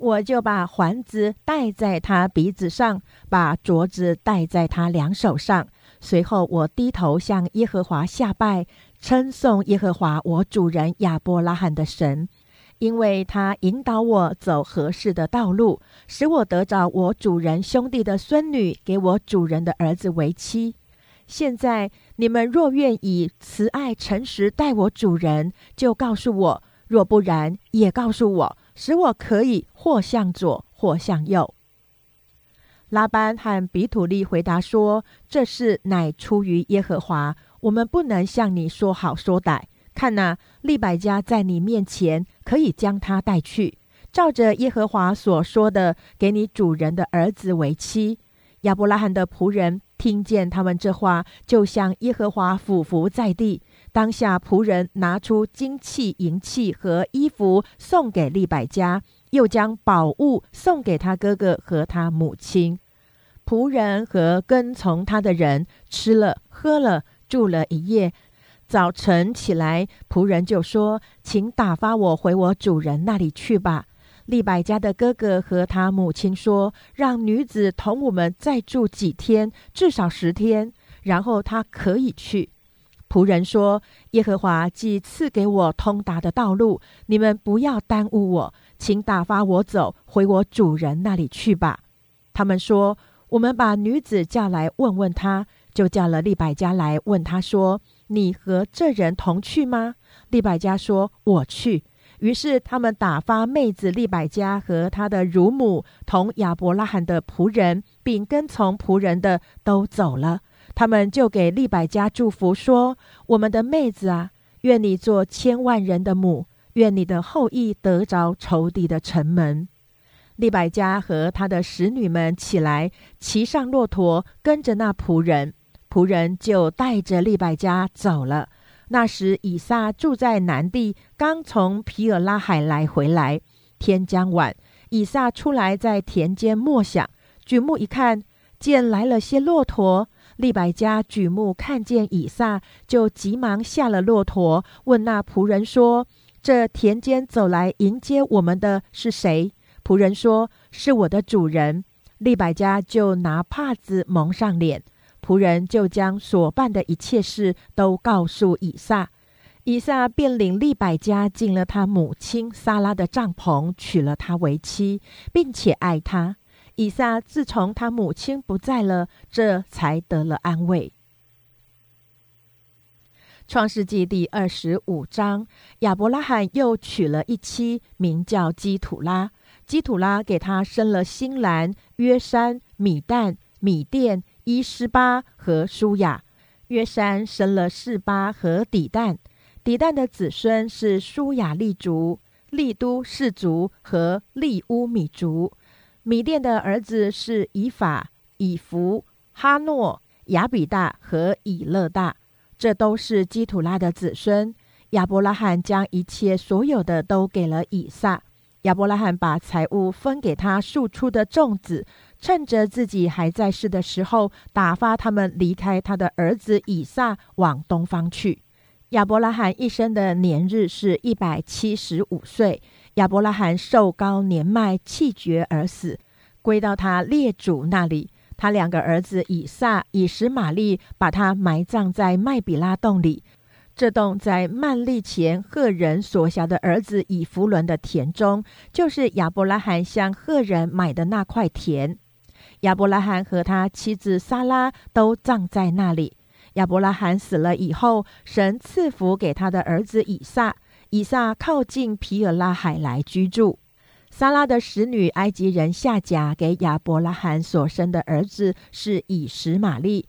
我就把环子戴在他鼻子上，把镯子戴在他两手上。随后，我低头向耶和华下拜，称颂耶和华我主人亚伯拉罕的神，因为他引导我走合适的道路，使我得着我主人兄弟的孙女，给我主人的儿子为妻。现在你们若愿以慈爱诚实待我主人，就告诉我；若不然，也告诉我。使我可以或向左，或向右。拉班和比土利回答说：“这事乃出于耶和华，我们不能向你说好说歹。看哪，利百加在你面前，可以将他带去，照着耶和华所说的，给你主人的儿子为妻。”亚伯拉罕的仆人听见他们这话，就向耶和华俯伏在地。当下，仆人拿出金器、银器和衣服送给利百加，又将宝物送给他哥哥和他母亲。仆人和跟从他的人吃了、喝了，住了一夜。早晨起来，仆人就说：“请打发我回我主人那里去吧。”利百加的哥哥和他母亲说：“让女子同我们再住几天，至少十天，然后她可以去。”仆人说：“耶和华既赐给我通达的道路，你们不要耽误我，请打发我走，回我主人那里去吧。”他们说：“我们把女子叫来问问他。”就叫了利百家来问他说：“你和这人同去吗？”利百家说：“我去。”于是他们打发妹子利百加和他的乳母同亚伯拉罕的仆人，并跟从仆人的都走了。他们就给利百加祝福说：“我们的妹子啊，愿你做千万人的母，愿你的后裔得着仇敌的城门。”利百加和他的使女们起来，骑上骆驼，跟着那仆人。仆人就带着利百加走了。那时以撒住在南地，刚从皮尔拉海来回来。天将晚，以撒出来在田间默想，举目一看，见来了些骆驼。利百加举目看见以撒，就急忙下了骆驼，问那仆人说：“这田间走来迎接我们的是谁？”仆人说：“是我的主人。”利百加就拿帕子蒙上脸，仆人就将所办的一切事都告诉以撒。以撒便领利百加进了他母亲撒拉的帐篷，娶了她为妻，并且爱她。以撒自从他母亲不在了，这才得了安慰。创世纪第二十五章，亚伯拉罕又娶了一妻，名叫基土拉。基土拉给他生了新兰、约山、米旦、米甸、伊斯巴和舒雅。约山生了示巴和底旦。底旦的子孙是舒雅利族、利都氏族和利乌米族。米甸的儿子是以法、以弗、哈诺、亚比大和以勒大，这都是基土拉的子孙。亚伯拉罕将一切所有的都给了以撒。亚伯拉罕把财物分给他庶出的众子，趁着自己还在世的时候，打发他们离开他的儿子以撒，往东方去。亚伯拉罕一生的年日是一百七十五岁。亚伯拉罕寿高年迈，气绝而死，归到他列祖那里。他两个儿子以撒、以实玛利把他埋葬在麦比拉洞里。这洞在曼利前赫人所辖的儿子以弗伦的田中，就是亚伯拉罕向赫人买的那块田。亚伯拉罕和他妻子撒拉都葬在那里。亚伯拉罕死了以后，神赐福给他的儿子以撒。以撒靠近皮尔拉海来居住。撒拉的使女埃及人夏甲给亚伯拉罕所生的儿子是以实玛利。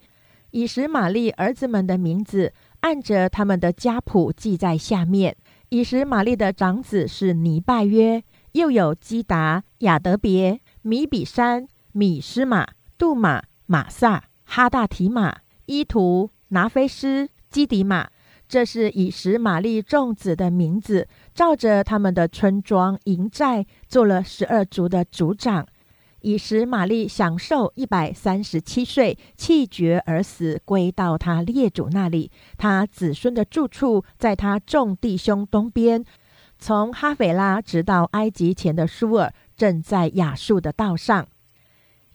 以实玛利儿子们的名字。按着他们的家谱记在下面。以实玛利的长子是尼拜约，又有基达、亚德别、米比山、米斯玛、杜玛、马萨、哈大提马、伊图、拿菲斯、基迪马。这是以实玛利众子的名字，照着他们的村庄营寨做了十二族的族长。以实玛利享受一百三十七岁，气绝而死，归到他列祖那里。他子孙的住处在他众弟兄东边，从哈斐拉直到埃及前的舒尔，正在亚述的道上。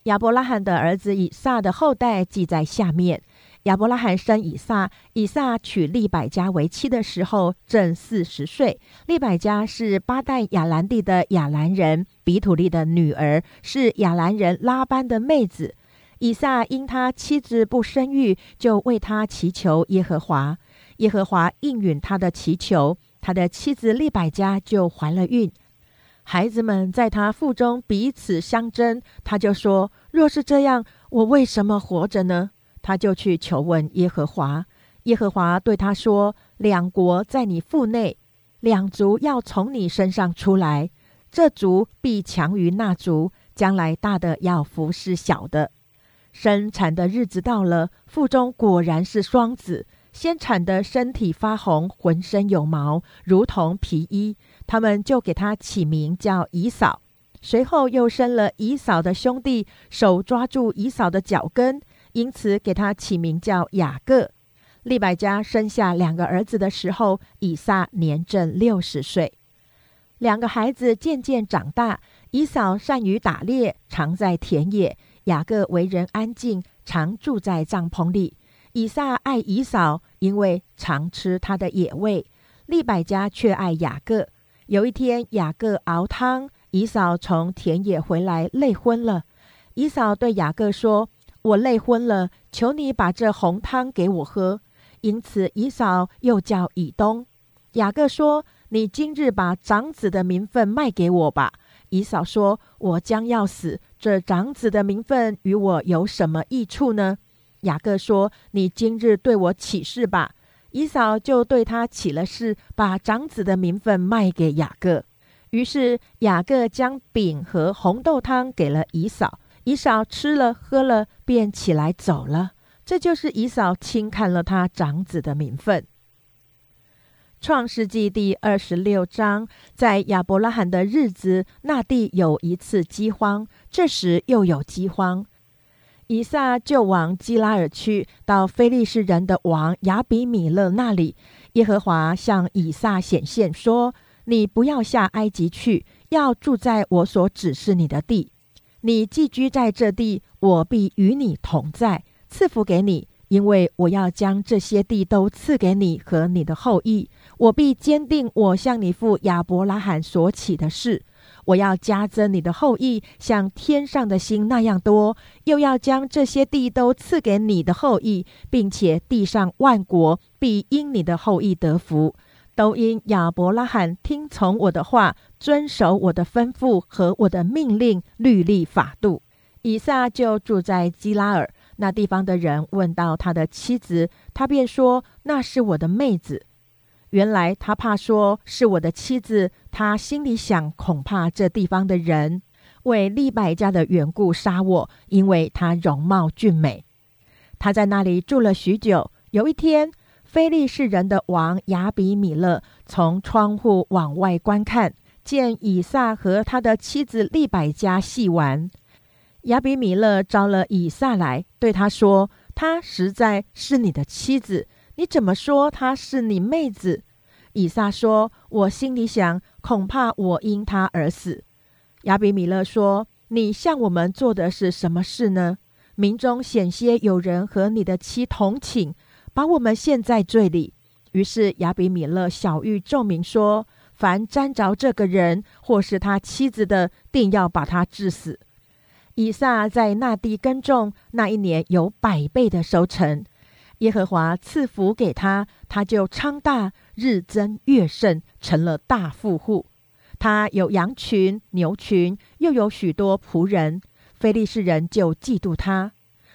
亚伯拉罕的儿子以撒的后代记在下面。亚伯拉罕生以撒，以撒娶利百加为妻的时候正四十岁。利百加是巴旦亚兰地的亚兰人比土利的女儿，是亚兰人拉班的妹子。以撒因他妻子不生育，就为他祈求耶和华。耶和华应允他的祈求，他的妻子利百加就怀了孕。孩子们在他腹中彼此相争，他就说：“若是这样，我为什么活着呢？”他就去求问耶和华，耶和华对他说：“两国在你腹内，两族要从你身上出来，这族必强于那族，将来大的要服侍小的。生产的日子到了，腹中果然是双子，先产的身体发红，浑身有毛，如同皮衣，他们就给他起名叫以扫。随后又生了以扫的兄弟，手抓住以扫的脚跟。”因此，给他起名叫雅各。利百加生下两个儿子的时候，以撒年正六十岁。两个孩子渐渐长大，以扫善于打猎，常在田野；雅各为人安静，常住在帐篷里。以撒爱以扫，因为常吃他的野味；利百加却爱雅各。有一天，雅各熬汤，以扫从田野回来，累昏了。以扫对雅各说。我累昏了，求你把这红汤给我喝。因此，以扫又叫以东。雅各说：“你今日把长子的名分卖给我吧。”以扫说：“我将要死，这长子的名分与我有什么益处呢？”雅各说：“你今日对我起誓吧。”以扫就对他起了誓，把长子的名分卖给雅各。于是雅各将饼和红豆汤给了以扫。以扫吃了喝了，便起来走了。这就是以扫轻看了他长子的名分。创世纪第二十六章，在亚伯拉罕的日子，那地有一次饥荒。这时又有饥荒，以撒就往基拉尔去，到非利士人的王亚比米勒那里。耶和华向以撒显现说：“你不要下埃及去，要住在我所指示你的地。”你寄居在这地，我必与你同在，赐福给你，因为我要将这些地都赐给你和你的后裔。我必坚定我向你父亚伯拉罕所起的事，我要加增你的后裔，像天上的星那样多，又要将这些地都赐给你的后裔，并且地上万国必因你的后裔得福。都因亚伯拉罕听从我的话，遵守我的吩咐和我的命令、律例、法度。以撒就住在基拉尔那地方的人问到他的妻子，他便说：“那是我的妹子。”原来他怕说是我的妻子，他心里想，恐怕这地方的人为利百家的缘故杀我，因为他容貌俊美。他在那里住了许久。有一天，非利士人的王亚比米勒从窗户往外观看，见以撒和他的妻子利百加戏玩。亚比米勒招了以撒来，对他说：“她实在是你的妻子，你怎么说她是你妹子？”以撒说：“我心里想，恐怕我因她而死。”亚比米勒说：“你向我们做的是什么事呢？民中险些有人和你的妻同寝。”把我们陷在罪里。于是亚比米勒小谕众民说：“凡沾着这个人或是他妻子的，定要把他治死。”以撒在那地耕种，那一年有百倍的收成。耶和华赐福给他，他就昌大，日增月盛，成了大富户。他有羊群、牛群，又有许多仆人。非利士人就嫉妒他。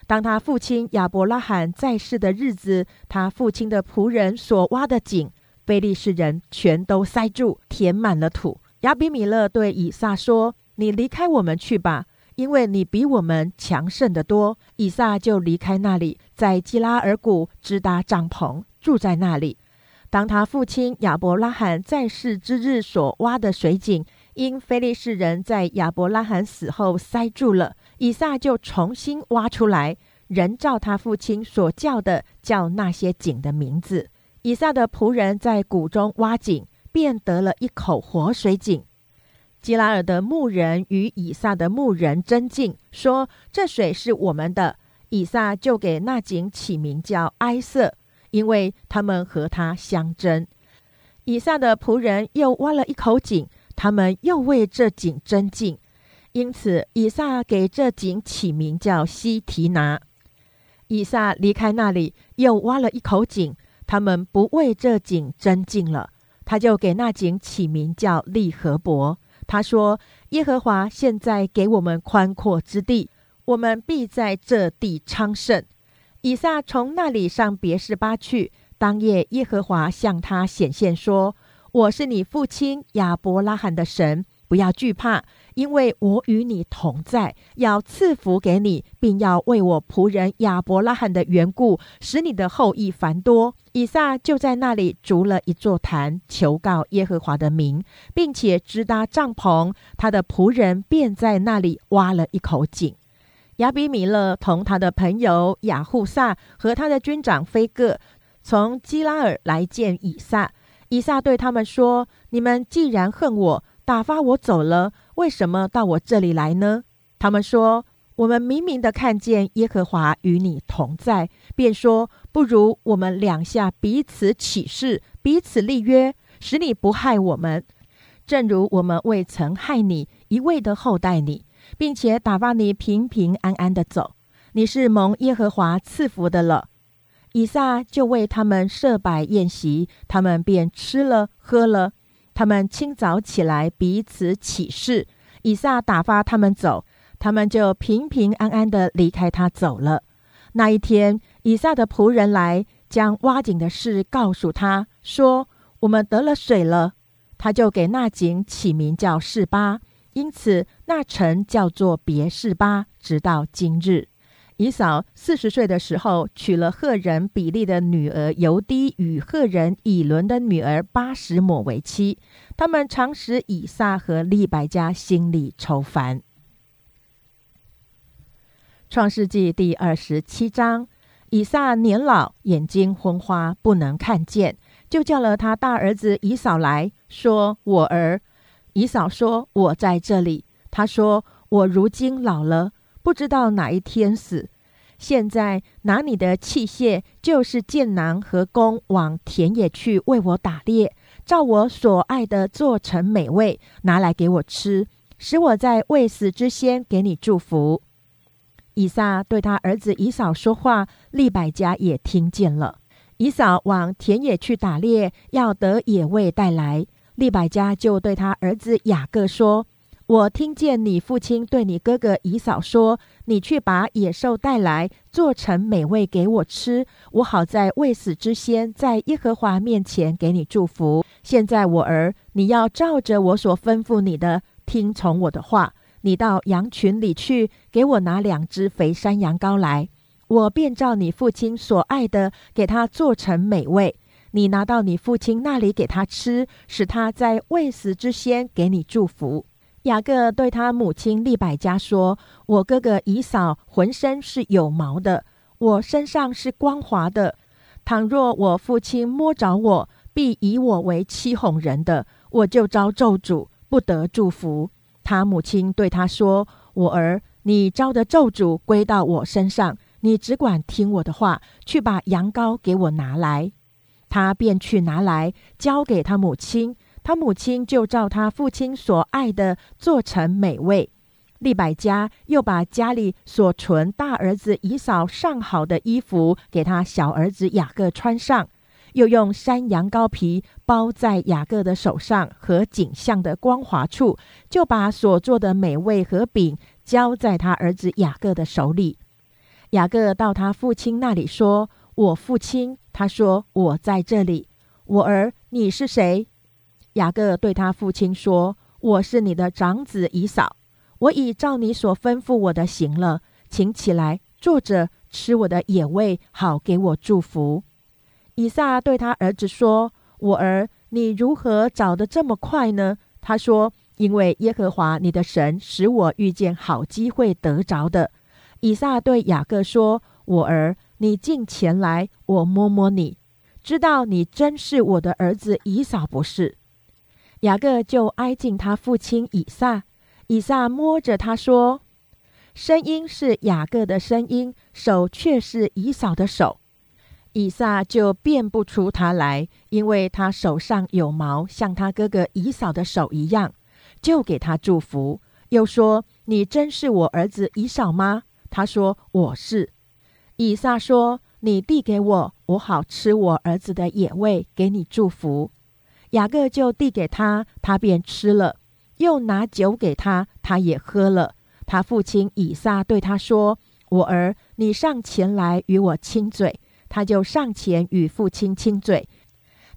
当他父亲亚伯拉罕在世的日子，他父亲的仆人所挖的井，非利士人全都塞住，填满了土。亚比米勒对以撒说：“你离开我们去吧，因为你比我们强盛得多。”以撒就离开那里，在基拉尔谷支搭帐篷，住在那里。当他父亲亚伯拉罕在世之日所挖的水井，因非利士人在亚伯拉罕死后塞住了。以撒就重新挖出来，人照他父亲所叫的叫那些井的名字。以撒的仆人在谷中挖井，便得了一口活水井。基拉尔的牧人与以撒的牧人争竞，说：“这水是我们的。”以撒就给那井起名叫埃瑟，因为他们和他相争。以撒的仆人又挖了一口井，他们又为这井争竞。因此，以撒给这井起名叫西提拿。以撒离开那里，又挖了一口井，他们不为这井争竞了，他就给那井起名叫利和伯。他说：“耶和华现在给我们宽阔之地，我们必在这地昌盛。”以撒从那里上别是巴去。当夜，耶和华向他显现说：“我是你父亲亚伯拉罕的神。”不要惧怕，因为我与你同在，要赐福给你，并要为我仆人亚伯拉罕的缘故，使你的后裔繁多。以撒就在那里筑了一座坛，求告耶和华的名，并且支搭帐篷。他的仆人便在那里挖了一口井。亚比米勒同他的朋友雅护萨和他的军长菲戈从基拉尔来见以撒。以撒对他们说：“你们既然恨我，打发我走了，为什么到我这里来呢？他们说：“我们明明的看见耶和华与你同在，便说不如我们两下彼此起誓，彼此立约，使你不害我们，正如我们未曾害你，一味的厚待你，并且打发你平平安安的走。你是蒙耶和华赐福的了。”以撒就为他们设摆宴席，他们便吃了喝了。他们清早起来，彼此起誓。以撒打发他们走，他们就平平安安的离开他走了。那一天，以撒的仆人来，将挖井的事告诉他，说：“我们得了水了。”他就给那井起名叫示巴，因此那城叫做别示巴，直到今日。以扫四十岁的时候，娶了赫人比利的女儿尤迪与赫人以伦的女儿巴什抹为妻。他们常使以撒和利百加心里愁烦。创世纪第二十七章，以撒年老，眼睛昏花，不能看见，就叫了他大儿子以扫来说：“我儿。”以扫说：“我在这里。”他说：“我如今老了，不知道哪一天死。”现在拿你的器械，就是箭囊和弓，往田野去为我打猎，照我所爱的做成美味，拿来给我吃，使我在未死之先给你祝福。以撒对他儿子以扫说话，利百加也听见了。以扫往田野去打猎，要得野味带来。利百加就对他儿子雅各说：“我听见你父亲对你哥哥以嫂说：‘你去把野兽带来，做成美味给我吃，我好在未死之先，在耶和华面前给你祝福。’现在我儿，你要照着我所吩咐你的，听从我的话。你到羊群里去，给我拿两只肥山羊羔来，我便照你父亲所爱的，给他做成美味。你拿到你父亲那里给他吃，使他在未死之先给你祝福。”雅各对他母亲利百加说：“我哥哥以扫浑身是有毛的，我身上是光滑的。倘若我父亲摸着我，必以我为欺哄人的，我就遭咒诅，不得祝福。”他母亲对他说：“我儿，你招的咒诅归到我身上，你只管听我的话，去把羊羔给我拿来。”他便去拿来，交给他母亲。他母亲就照他父亲所爱的做成美味。利百加又把家里所存大儿子以扫上好的衣服给他小儿子雅各穿上，又用山羊羔皮包在雅各的手上和颈项的光滑处，就把所做的美味和饼交在他儿子雅各的手里。雅各到他父亲那里说：“我父亲。”他说：“我在这里。”我儿，你是谁？雅各对他父亲说：“我是你的长子以扫，我已照你所吩咐我的行了，请起来坐着吃我的野味，好给我祝福。”以撒对他儿子说：“我儿，你如何找得这么快呢？”他说：“因为耶和华你的神使我遇见好机会得着的。”以撒对雅各说：“我儿，你进前来，我摸摸你，知道你真是我的儿子以扫不是。”雅各就挨近他父亲以撒，以撒摸着他说：“声音是雅各的声音，手却是以扫的手。”以撒就辨不出他来，因为他手上有毛，像他哥哥以扫的手一样，就给他祝福，又说：“你真是我儿子以扫吗？”他说：“我是。”以撒说：“你递给我，我好吃我儿子的野味，给你祝福。”雅各就递给他，他便吃了；又拿酒给他，他也喝了。他父亲以撒对他说：“我儿，你上前来与我亲嘴。”他就上前与父亲亲嘴。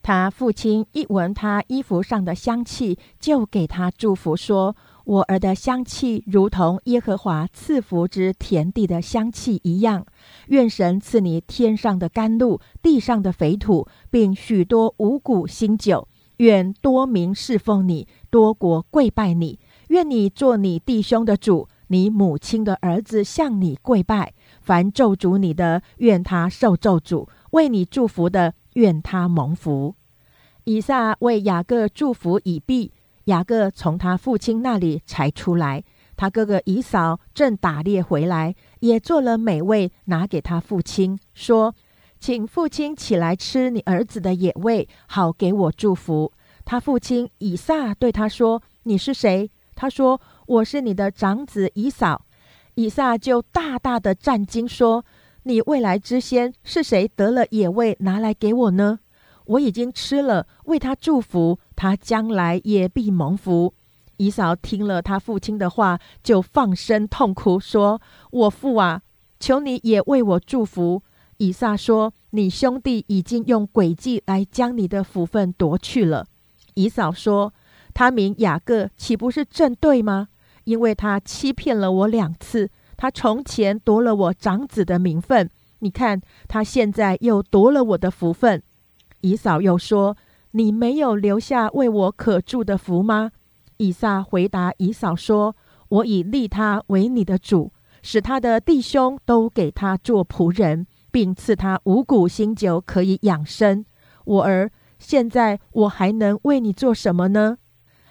他父亲一闻他衣服上的香气，就给他祝福说：“我儿的香气如同耶和华赐福之田地的香气一样。愿神赐你天上的甘露，地上的肥土，并许多五谷新酒。”愿多民侍奉你，多国跪拜你。愿你做你弟兄的主，你母亲的儿子向你跪拜。凡咒诅你的，愿他受咒诅；为你祝福的，愿他蒙福。以撒为雅各祝福已毕，雅各从他父亲那里才出来。他哥哥以扫正打猎回来，也做了美味，拿给他父亲，说。请父亲起来吃你儿子的野味，好给我祝福。他父亲以撒对他说：“你是谁？”他说：“我是你的长子以扫。”以撒就大大的战惊说：“你未来之先是谁得了野味拿来给我呢？我已经吃了，为他祝福，他将来也必蒙福。”以扫听了他父亲的话，就放声痛哭，说：“我父啊，求你也为我祝福。”以撒说：“你兄弟已经用诡计来将你的福分夺去了。”以扫说：“他名雅各，岂不是正对吗？因为他欺骗了我两次，他从前夺了我长子的名分，你看他现在又夺了我的福分。”以扫又说：“你没有留下为我可住的福吗？”以撒回答以扫说：“我已立他为你的主，使他的弟兄都给他做仆人。”并赐他五谷新酒，可以养生。我儿，现在我还能为你做什么呢？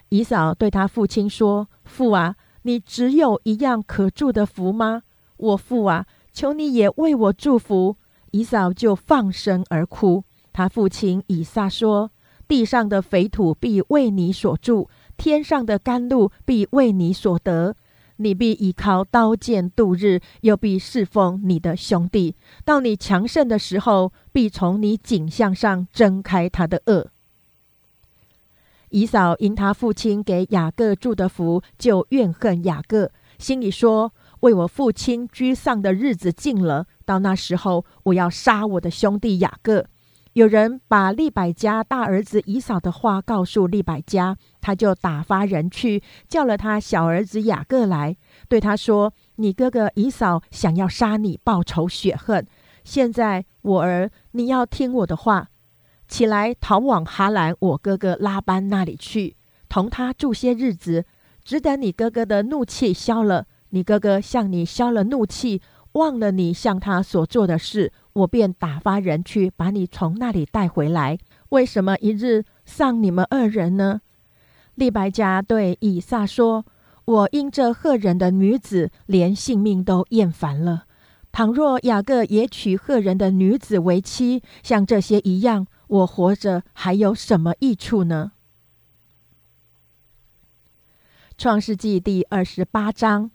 以嫂对他父亲说：“父啊，你只有一样可祝的福吗？我父啊，求你也为我祝福。”以嫂就放声而哭。他父亲以撒说：“地上的肥土必为你所住，天上的甘露必为你所得。”你必依靠刀剑度日，又必侍奉你的兄弟。到你强盛的时候，必从你颈项上挣开他的恶。以扫因他父亲给雅各祝的福，就怨恨雅各，心里说：“为我父亲居丧的日子近了，到那时候，我要杀我的兄弟雅各。”有人把利百加大儿子以扫的话告诉利百加，他就打发人去叫了他小儿子雅各来，对他说：“你哥哥以扫想要杀你，报仇雪恨。现在我儿，你要听我的话。”起来，逃往哈兰，我哥哥拉班那里去，同他住些日子，只等你哥哥的怒气消了。你哥哥向你消了怒气，忘了你向他所做的事，我便打发人去把你从那里带回来。为什么一日丧你们二人呢？利百加对以撒说：“我因这赫人的女子，连性命都厌烦了。倘若雅各也娶赫人的女子为妻，像这些一样。”我活着还有什么益处呢？创世纪第二十八章，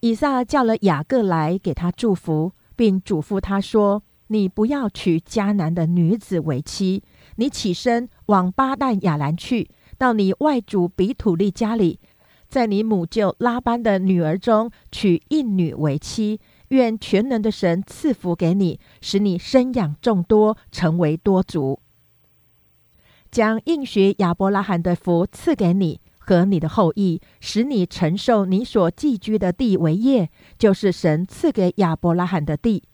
以撒叫了雅各来给他祝福，并嘱咐他说：“你不要娶迦南的女子为妻，你起身往巴旦亚兰去，到你外祖比土利家里，在你母舅拉班的女儿中娶一女为妻。愿全能的神赐福给你，使你生养众多，成为多族。”将应许亚伯拉罕的福赐给你和你的后裔，使你承受你所寄居的地为业，就是神赐给亚伯拉罕的地。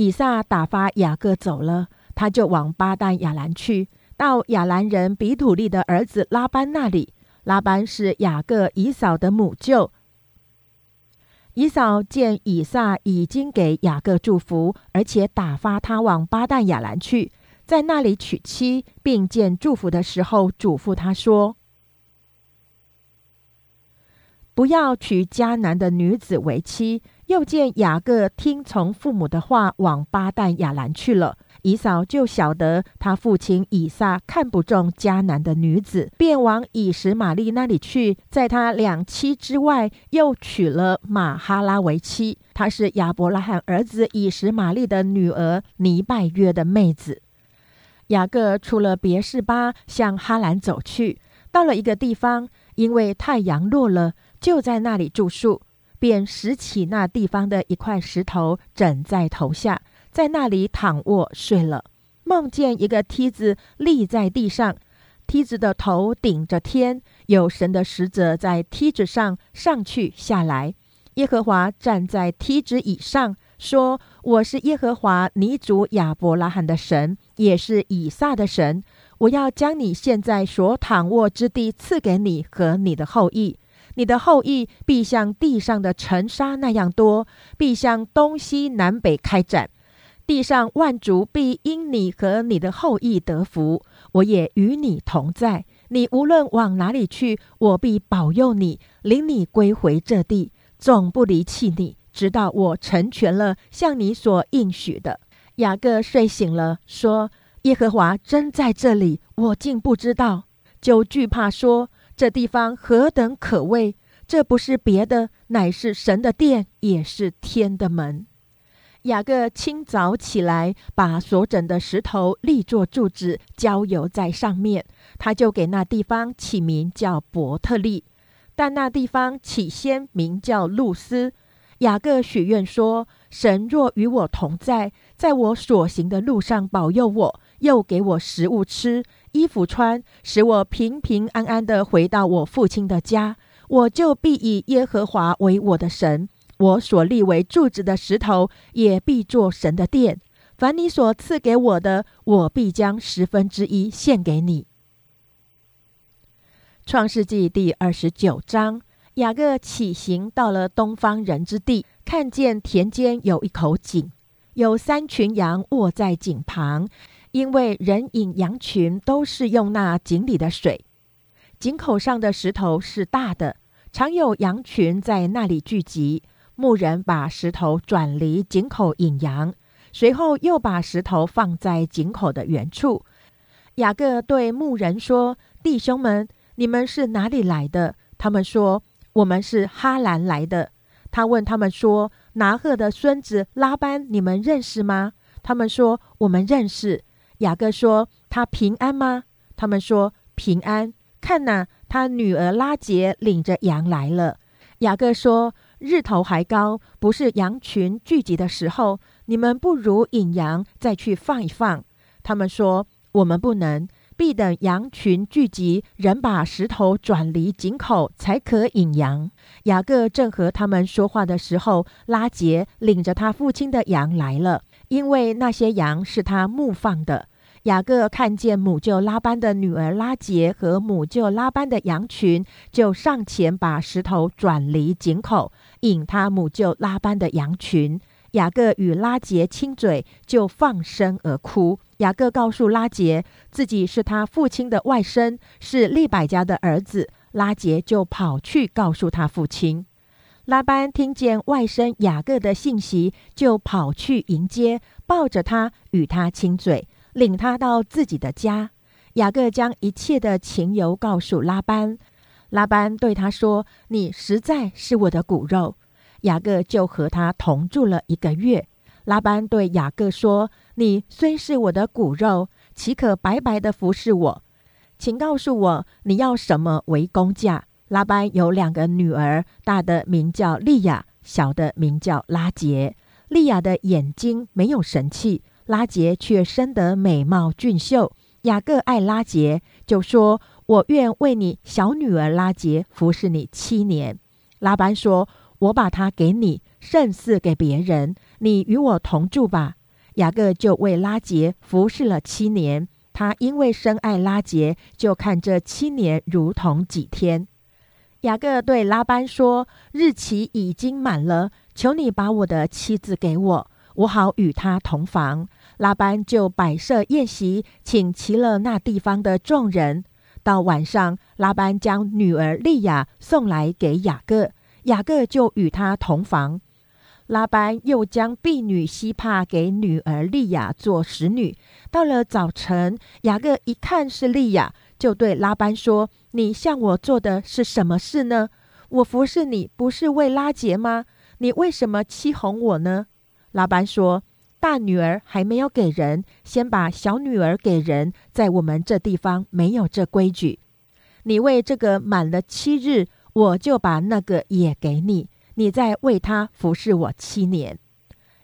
以撒打发雅各走了，他就往巴旦亚兰去，到亚兰人比土利的儿子拉班那里。拉班是雅各以扫的母舅。以扫见以撒已经给雅各祝福，而且打发他往巴旦亚兰去。在那里娶妻，并见祝福的时候，嘱咐他说：“不要娶迦南的女子为妻。”又见雅各听从父母的话，往巴旦亚兰去了。以扫就晓得他父亲以撒看不中迦南的女子，便往以实玛利那里去，在他两妻之外，又娶了马哈拉为妻。她是亚伯拉罕儿子以实玛利的女儿尼拜约的妹子。雅各出了别是巴，向哈兰走去。到了一个地方，因为太阳落了，就在那里住宿，便拾起那地方的一块石头，枕在头下，在那里躺卧睡了。梦见一个梯子立在地上，梯子的头顶着天，有神的使者在梯子上上去下来。耶和华站在梯子以上。说：“我是耶和华尼主亚伯拉罕的神，也是以撒的神。我要将你现在所躺卧之地赐给你和你的后裔，你的后裔必像地上的尘沙那样多，必向东西南北开展。地上万族必因你和你的后裔得福。我也与你同在，你无论往哪里去，我必保佑你，领你归回这地，总不离弃你。”直到我成全了向你所应许的。雅各睡醒了，说：“耶和华真在这里，我竟不知道，就惧怕，说这地方何等可畏！这不是别的，乃是神的殿，也是天的门。”雅各清早起来，把所整的石头立作柱子，浇油在上面，他就给那地方起名叫伯特利，但那地方起先名叫露丝。雅各许愿说：“神若与我同在，在我所行的路上保佑我，又给我食物吃、衣服穿，使我平平安安的回到我父亲的家，我就必以耶和华为我的神。我所立为柱子的石头，也必作神的殿。凡你所赐给我的，我必将十分之一献给你。”创世纪第二十九章。雅各起行，到了东方人之地，看见田间有一口井，有三群羊卧在井旁，因为人引羊群都是用那井里的水。井口上的石头是大的，常有羊群在那里聚集。牧人把石头转离井口引羊，随后又把石头放在井口的原处。雅各对牧人说：“弟兄们，你们是哪里来的？”他们说。我们是哈兰来的。他问他们说：“拿鹤的孙子拉班，你们认识吗？”他们说：“我们认识。”雅各说：“他平安吗？”他们说：“平安，看呐，他女儿拉杰领着羊来了。”雅各说：“日头还高，不是羊群聚集的时候，你们不如引羊再去放一放。”他们说：“我们不能。”必等羊群聚集，人把石头转离井口，才可引羊。雅各正和他们说话的时候，拉杰领着他父亲的羊来了，因为那些羊是他牧放的。雅各看见母舅拉班的女儿拉杰和母舅拉班的羊群，就上前把石头转离井口，引他母舅拉班的羊群。雅各与拉杰亲嘴，就放声而哭。雅各告诉拉杰，自己是他父亲的外甥，是利百家的儿子。拉杰就跑去告诉他父亲。拉班听见外甥雅各的信息，就跑去迎接，抱着他与他亲嘴，领他到自己的家。雅各将一切的情由告诉拉班。拉班对他说：“你实在是我的骨肉。”雅各就和他同住了一个月。拉班对雅各说：“你虽是我的骨肉，岂可白白的服侍我？请告诉我，你要什么为工价？”拉班有两个女儿，大的名叫利亚，小的名叫拉杰。利亚的眼睛没有神气，拉杰却生得美貌俊秀。雅各爱拉杰，就说：“我愿为你小女儿拉杰服侍你七年。”拉班说。我把它给你，胜似给别人。你与我同住吧。雅各就为拉杰服侍了七年。他因为深爱拉杰，就看这七年如同几天。雅各对拉班说：“日期已经满了，求你把我的妻子给我，我好与她同房。”拉班就摆设宴席，请齐了那地方的众人。到晚上，拉班将女儿利亚送来给雅各。雅各就与他同房，拉班又将婢女希帕给女儿利亚做使女。到了早晨，雅各一看是利亚，就对拉班说：“你向我做的是什么事呢？我服侍你不是为拉结吗？你为什么欺哄我呢？”拉班说：“大女儿还没有给人，先把小女儿给人，在我们这地方没有这规矩。你为这个满了七日。”我就把那个也给你，你再为他服侍我七年。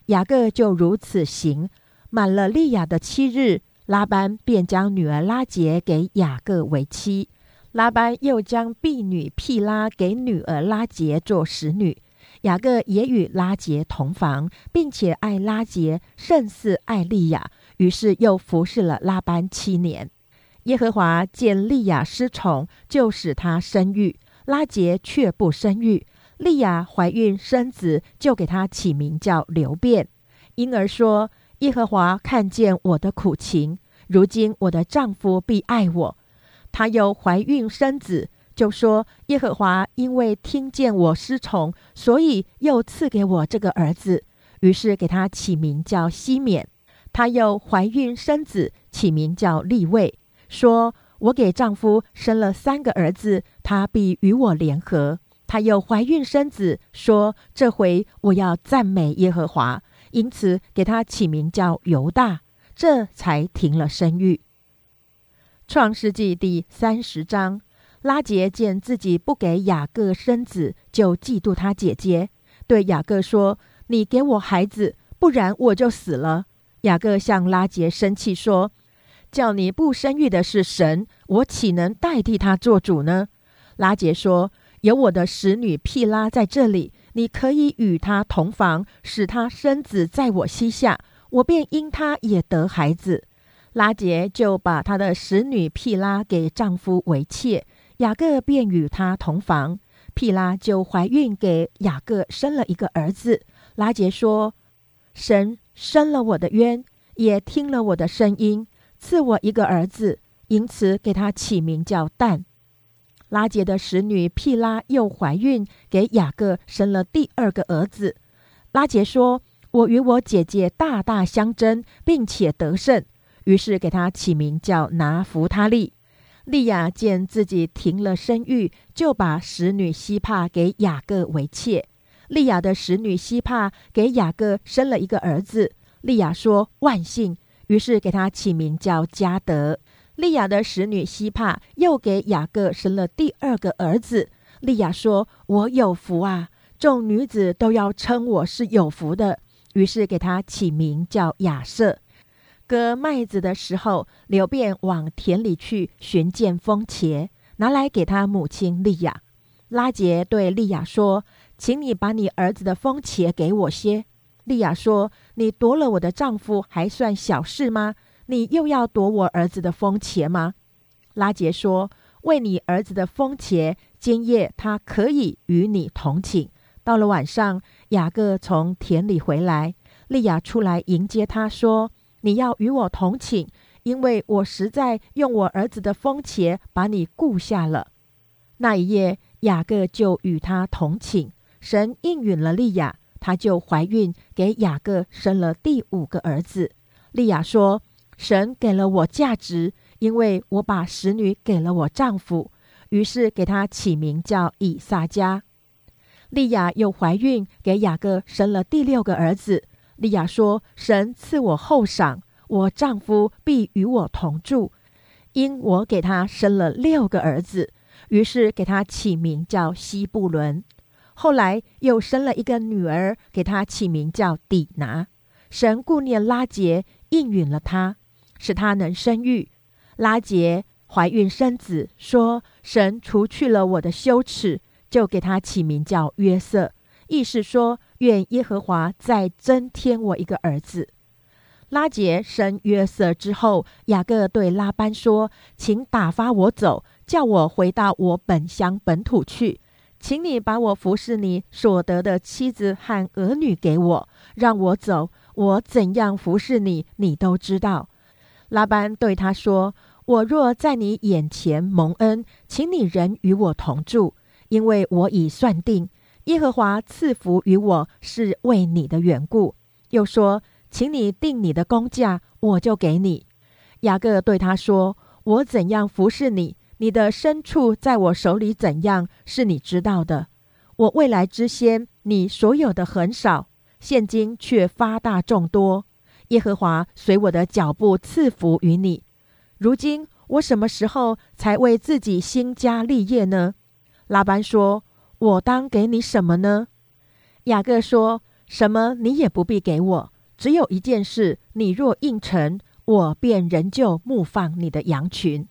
雅各就如此行，满了利亚的七日，拉班便将女儿拉杰给雅各为妻。拉班又将婢女毗拉给女儿拉杰做使女。雅各也与拉杰同房，并且爱拉杰胜似爱利亚，于是又服侍了拉班七年。耶和华见利亚失宠，就使她生育。拉杰却不生育，利亚怀孕生子，就给他起名叫刘辩。因而说：“耶和华看见我的苦情，如今我的丈夫必爱我。”她又怀孕生子，就说：“耶和华因为听见我失宠，所以又赐给我这个儿子。”于是给他起名叫西缅。他又怀孕生子，起名叫利位，说。我给丈夫生了三个儿子，他必与我联合。他又怀孕生子，说：“这回我要赞美耶和华。”因此给他起名叫犹大，这才停了生育。创世纪第三十章，拉杰见自己不给雅各生子，就嫉妒他姐姐，对雅各说：“你给我孩子，不然我就死了。”雅各向拉杰生气说。叫你不生育的是神，我岂能代替他做主呢？拉杰说：“有我的使女毗拉在这里，你可以与她同房，使她生子在我膝下，我便因她也得孩子。”拉杰就把他的使女毗拉给丈夫为妾，雅各便与他同房，毗拉就怀孕，给雅各生了一个儿子。拉杰说：“神生了我的冤，也听了我的声音。”赐我一个儿子，因此给他起名叫但。拉杰的使女毗拉又怀孕，给雅各生了第二个儿子。拉杰说：“我与我姐姐大大相争，并且得胜，于是给他起名叫拿弗他利。”利亚见自己停了生育，就把使女希帕给雅各为妾。利亚的使女希帕给雅各生了一个儿子。利亚说：“万幸。”于是给他起名叫加德。利亚的使女希帕又给雅各生了第二个儿子。利亚说：“我有福啊！众女子都要称我是有福的。”于是给他起名叫亚瑟。割麦子的时候，刘便往田里去寻见风茄，拿来给他母亲利亚。拉杰对利亚说：“请你把你儿子的风茄给我些。”利亚说：“你夺了我的丈夫，还算小事吗？你又要夺我儿子的风茄吗？”拉杰说：“为你儿子的风茄，今夜他可以与你同寝。”到了晚上，雅各从田里回来，利亚出来迎接他，说：“你要与我同寝，因为我实在用我儿子的风茄把你雇下了。”那一夜，雅各就与他同寝。神应允了利亚，他就怀孕，给雅各生了第五个儿子。利亚说：“神给了我价值，因为我把使女给了我丈夫。”于是给他起名叫以撒加。利亚又怀孕，给雅各生了第六个儿子。利亚说：“神赐我后赏，我丈夫必与我同住，因我给他生了六个儿子。”于是给他起名叫西布伦。后来又生了一个女儿，给他起名叫底拿。神顾念拉杰，应允了他，使他能生育。拉杰怀孕生子，说：“神除去了我的羞耻。”就给他起名叫约瑟，意思说愿耶和华再增添我一个儿子。拉杰生约瑟之后，雅各对拉班说：“请打发我走，叫我回到我本乡本土去。请你把我服侍你所得的妻子和儿女给我，让我走。我怎样服侍你，你都知道。”拉班对他说：“我若在你眼前蒙恩，请你仍与我同住。”因为我已算定，耶和华赐福于我是为你的缘故。又说，请你定你的工价，我就给你。雅各对他说：“我怎样服侍你，你的牲畜在我手里怎样，是你知道的。我未来之先，你所有的很少，现今却发大众多。耶和华随我的脚步赐福于你。如今我什么时候才为自己兴家立业呢？”拉班说：“我当给你什么呢？”雅各说：“什么你也不必给我，只有一件事，你若应承，我便仍旧牧放你的羊群。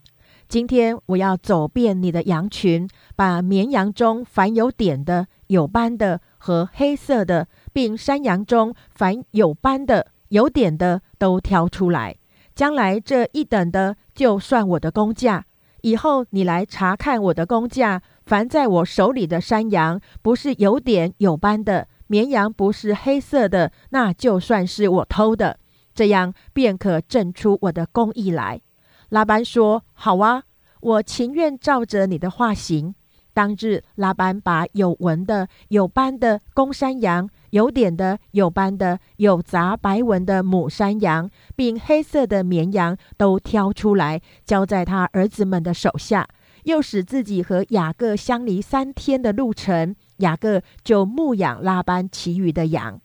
今天我要走遍你的羊群，把绵羊中凡有点的、有斑的和黑色的，并山羊中凡有斑的、有点的，都挑出来。将来这一等的，就算我的工价。以后你来查看我的工价。”凡在我手里的山羊，不是有点有斑的；绵羊不是黑色的，那就算是我偷的。这样便可证出我的公义来。拉班说：“好啊，我情愿照着你的话行。”当日，拉班把有纹的、有斑的公山羊、有点的、有斑的、有杂白纹的母山羊，并黑色的绵羊都挑出来，交在他儿子们的手下。又使自己和雅各相离三天的路程，雅各就牧养拉班其余的羊。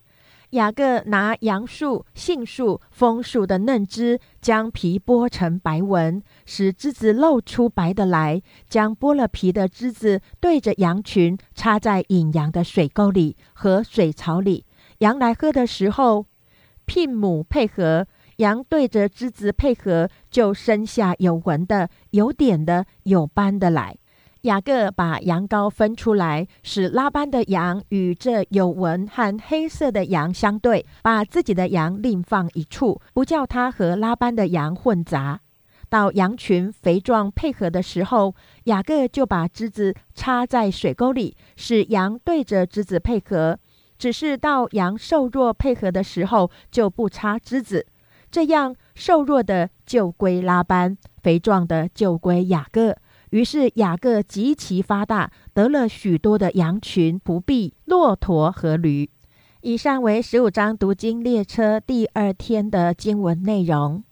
雅各拿杨树、杏树、枫树的嫩枝，将皮剥成白纹，使枝子露出白的来。将剥了皮的枝子对着羊群，插在引羊的水沟里和水槽里。羊来喝的时候，聘母配合。羊对着枝子配合，就生下有纹的、有点的、有斑的来。雅各把羊羔分出来，使拉班的羊与这有纹和黑色的羊相对，把自己的羊另放一处，不叫它和拉班的羊混杂。到羊群肥壮配合的时候，雅各就把枝子插在水沟里，使羊对着枝子配合；只是到羊瘦弱配合的时候，就不插枝子。这样瘦弱的就归拉班，肥壮的就归雅各。于是雅各极其发大，得了许多的羊群、仆婢、骆驼和驴。以上为十五章读经列车第二天的经文内容。